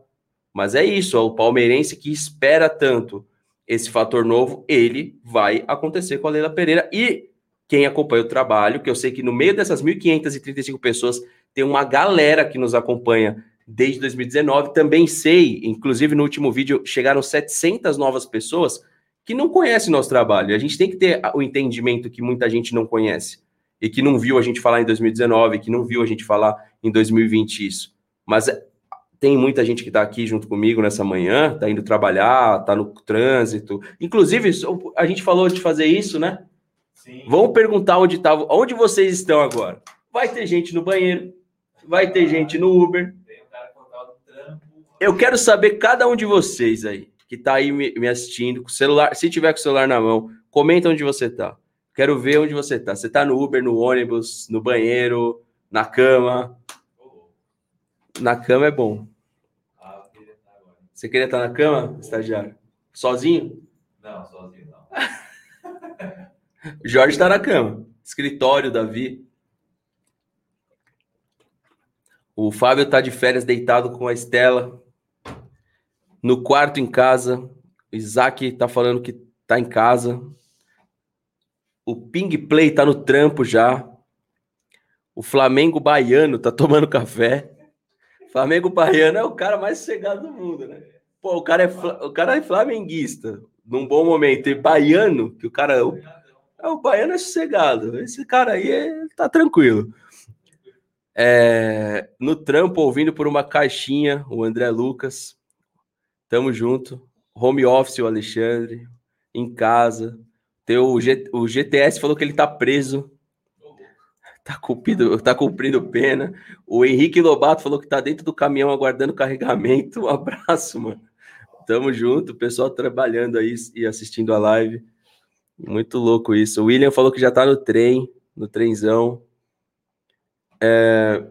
Mas é isso, é o palmeirense que espera tanto esse fator novo, ele vai acontecer com a Leila Pereira. E quem acompanha o trabalho, que eu sei que no meio dessas 1.535 pessoas tem uma galera que nos acompanha desde 2019. Também sei, inclusive no último vídeo, chegaram 700 novas pessoas que não conhecem nosso trabalho. A gente tem que ter o entendimento que muita gente não conhece e que não viu a gente falar em 2019, que não viu a gente falar em 2020 isso. Mas tem muita gente que está aqui junto comigo nessa manhã, está indo trabalhar, está no trânsito. Inclusive, a gente falou de fazer isso, né? Sim. Vamos perguntar onde tá, onde vocês estão agora. Vai ter gente no banheiro, vai ter gente no Uber. Eu quero saber cada um de vocês aí que está aí me, me, assistindo com celular, se tiver com o celular na mão, comenta onde você está. Quero ver onde você está. Você está no Uber, no ônibus, no banheiro, na cama, na cama é bom. Você queria estar na cama, estagiário? Sozinho? Não, sozinho não. Jorge está na cama. Escritório, Davi. O Fábio está de férias deitado com a Estela. No quarto em casa. Isaac está falando que está em casa. O Ping Play está no trampo já. O Flamengo Baiano está tomando café. Flamengo Baiano é o cara mais sossegado do mundo, né? Pô, o cara é, o cara é flamenguista, num bom momento. E baiano, que o cara. É o, é, o baiano é sossegado. Esse cara aí é, tá tranquilo. É, no trampo, ouvindo por uma caixinha, o André Lucas. Tamo junto. Home office, o Alexandre. Em casa. Teu, G, o GTS falou que ele tá preso tá cumprindo, tá cumprindo pena. O Henrique Lobato falou que tá dentro do caminhão aguardando carregamento. Um abraço, mano. Tamo junto, o pessoal trabalhando aí e assistindo a live. Muito louco isso. O William falou que já tá no trem, no trenzão. É...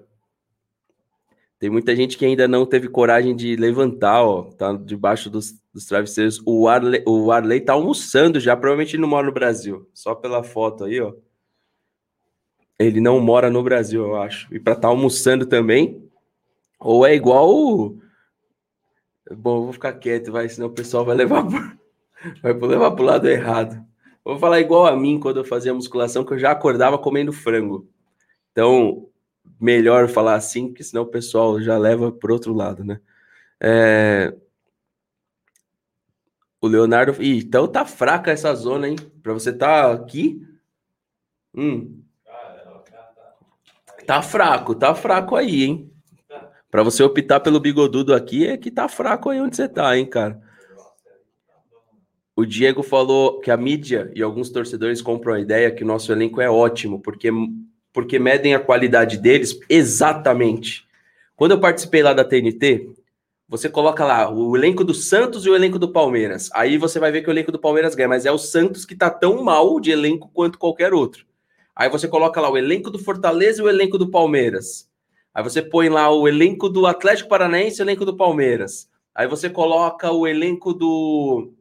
Tem muita gente que ainda não teve coragem de levantar, ó. Tá debaixo dos, dos travesseiros. O Arley, o Arley tá almoçando já, provavelmente ele não mora no Brasil. Só pela foto aí, ó. Ele não mora no Brasil, eu acho. E para estar tá almoçando também, ou é igual. O... Bom, vou ficar quieto, vai, senão o pessoal vai levar pro... vai levar pro lado errado. Vou falar igual a mim quando eu fazia musculação, que eu já acordava comendo frango. Então, melhor falar assim, porque senão o pessoal já leva pro outro lado, né? É... O Leonardo. Ih, então tá fraca essa zona, hein? Pra você tá aqui. Hum. Tá fraco, tá fraco aí, hein? Pra você optar pelo bigodudo aqui, é que tá fraco aí onde você tá, hein, cara? O Diego falou que a mídia e alguns torcedores compram a ideia que o nosso elenco é ótimo, porque, porque medem a qualidade deles exatamente. Quando eu participei lá da TNT, você coloca lá o elenco do Santos e o elenco do Palmeiras. Aí você vai ver que o elenco do Palmeiras ganha, mas é o Santos que tá tão mal de elenco quanto qualquer outro. Aí você coloca lá o elenco do Fortaleza e o elenco do Palmeiras. Aí você põe lá o elenco do Atlético Paranaense e o elenco do Palmeiras. Aí você coloca o elenco do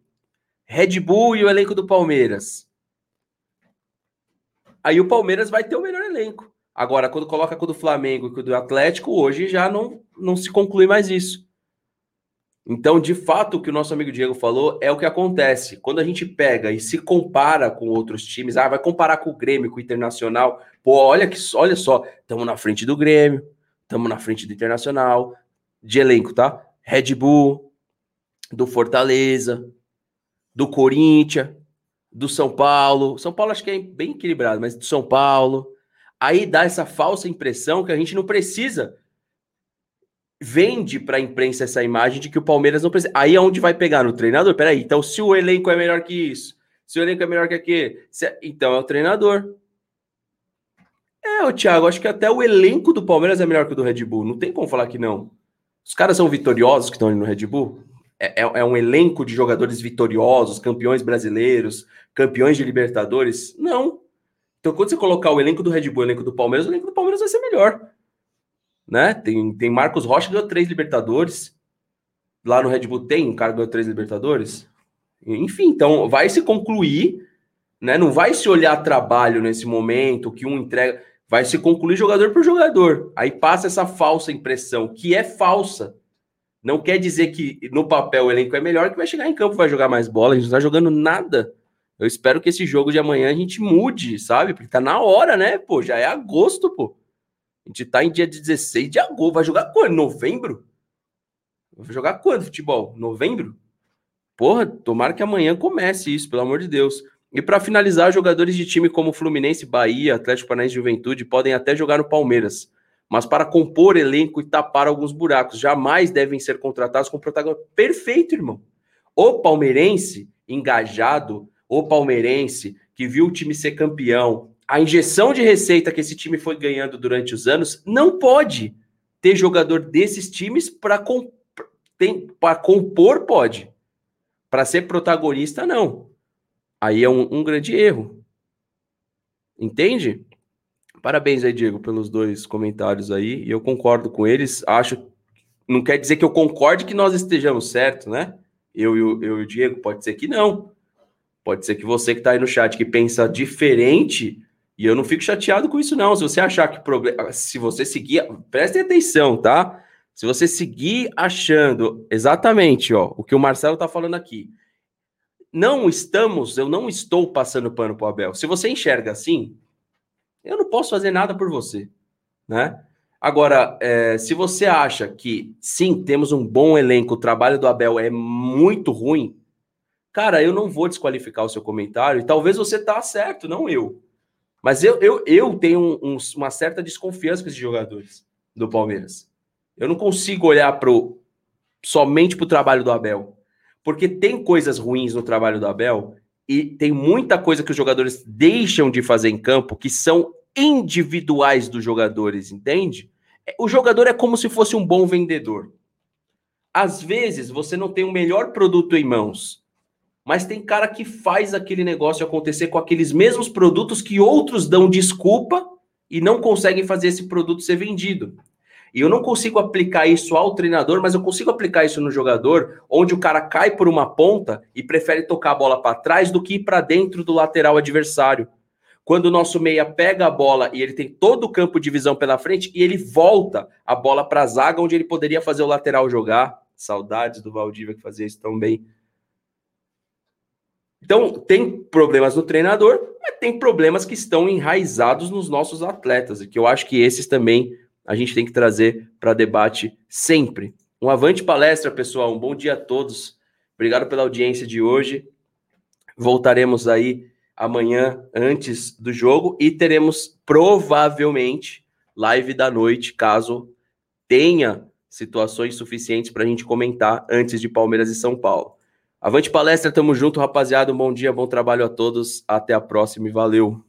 Red Bull e o elenco do Palmeiras. Aí o Palmeiras vai ter o melhor elenco. Agora, quando coloca com o do Flamengo e com o do Atlético, hoje já não, não se conclui mais isso. Então, de fato, o que o nosso amigo Diego falou é o que acontece. Quando a gente pega e se compara com outros times, ah, vai comparar com o Grêmio, com o Internacional. Pô, olha, que, olha só, estamos na frente do Grêmio, estamos na frente do Internacional, de elenco, tá? Red Bull, do Fortaleza, do Corinthians, do São Paulo. São Paulo acho que é bem equilibrado, mas do São Paulo. Aí dá essa falsa impressão que a gente não precisa vende para a imprensa essa imagem de que o Palmeiras não precisa. Aí é onde vai pegar no treinador. Peraí, então se o elenco é melhor que isso, se o elenco é melhor que aquele, se... então é o treinador. É, o Thiago, acho que até o elenco do Palmeiras é melhor que o do Red Bull. Não tem como falar que não. Os caras são vitoriosos que estão ali no Red Bull. É, é, é um elenco de jogadores vitoriosos, campeões brasileiros, campeões de Libertadores. Não. Então, quando você colocar o elenco do Red Bull o elenco do Palmeiras, o elenco do Palmeiras vai ser melhor né? Tem, tem Marcos Rocha que ganhou três Libertadores. Lá no Red Bull tem um cara que ganhou três Libertadores. Enfim, então vai se concluir, né? Não vai se olhar trabalho nesse momento, que um entrega. Vai se concluir jogador por jogador. Aí passa essa falsa impressão, que é falsa. Não quer dizer que no papel o elenco é melhor, que vai chegar em campo, vai jogar mais bola. A gente não tá jogando nada. Eu espero que esse jogo de amanhã a gente mude, sabe? Porque tá na hora, né? Pô, já é agosto, pô. A gente tá em dia 16 de agosto. Vai jogar quando? Novembro? Vai jogar quando futebol? Novembro? Porra, tomara que amanhã comece isso, pelo amor de Deus. E para finalizar, jogadores de time como Fluminense, Bahia, Atlético Paranaense Juventude podem até jogar no Palmeiras, mas para compor elenco e tapar alguns buracos, jamais devem ser contratados com protagonismo. Perfeito, irmão. O palmeirense engajado, o palmeirense que viu o time ser campeão, a injeção de receita que esse time foi ganhando durante os anos não pode ter jogador desses times para comp compor, pode. Para ser protagonista, não. Aí é um, um grande erro. Entende? Parabéns aí, Diego, pelos dois comentários aí. E eu concordo com eles. Acho. Não quer dizer que eu concorde que nós estejamos certos, né? Eu, eu, eu e o Diego, pode ser que não. Pode ser que você que está aí no chat que pensa diferente e eu não fico chateado com isso, não. Se você achar que problema. Se você seguir. Prestem atenção, tá? Se você seguir achando exatamente ó, o que o Marcelo está falando aqui. Não estamos, eu não estou passando pano para o Abel. Se você enxerga assim, eu não posso fazer nada por você, né? Agora, é, se você acha que sim, temos um bom elenco, o trabalho do Abel é muito ruim, cara, eu não vou desqualificar o seu comentário e talvez você tá certo, não eu. Mas eu, eu, eu tenho um, um, uma certa desconfiança com esses jogadores do Palmeiras. Eu não consigo olhar pro, somente para o trabalho do Abel. Porque tem coisas ruins no trabalho do Abel e tem muita coisa que os jogadores deixam de fazer em campo que são individuais dos jogadores, entende? É, o jogador é como se fosse um bom vendedor. Às vezes você não tem o melhor produto em mãos, mas tem cara que faz aquele negócio acontecer com aqueles mesmos produtos que outros dão desculpa e não conseguem fazer esse produto ser vendido. E eu não consigo aplicar isso ao treinador, mas eu consigo aplicar isso no jogador, onde o cara cai por uma ponta e prefere tocar a bola para trás do que ir para dentro do lateral adversário. Quando o nosso meia pega a bola e ele tem todo o campo de visão pela frente e ele volta a bola para a zaga, onde ele poderia fazer o lateral jogar. Saudades do Valdívia que fazia isso tão bem. Então, tem problemas no treinador, mas tem problemas que estão enraizados nos nossos atletas, e que eu acho que esses também a gente tem que trazer para debate sempre. Um avante palestra, pessoal. Um bom dia a todos. Obrigado pela audiência de hoje. Voltaremos aí amanhã antes do jogo e teremos provavelmente live da noite, caso tenha situações suficientes para a gente comentar antes de Palmeiras e São Paulo. Avante palestra, tamo junto, rapaziada. Um bom dia, bom trabalho a todos. Até a próxima e valeu.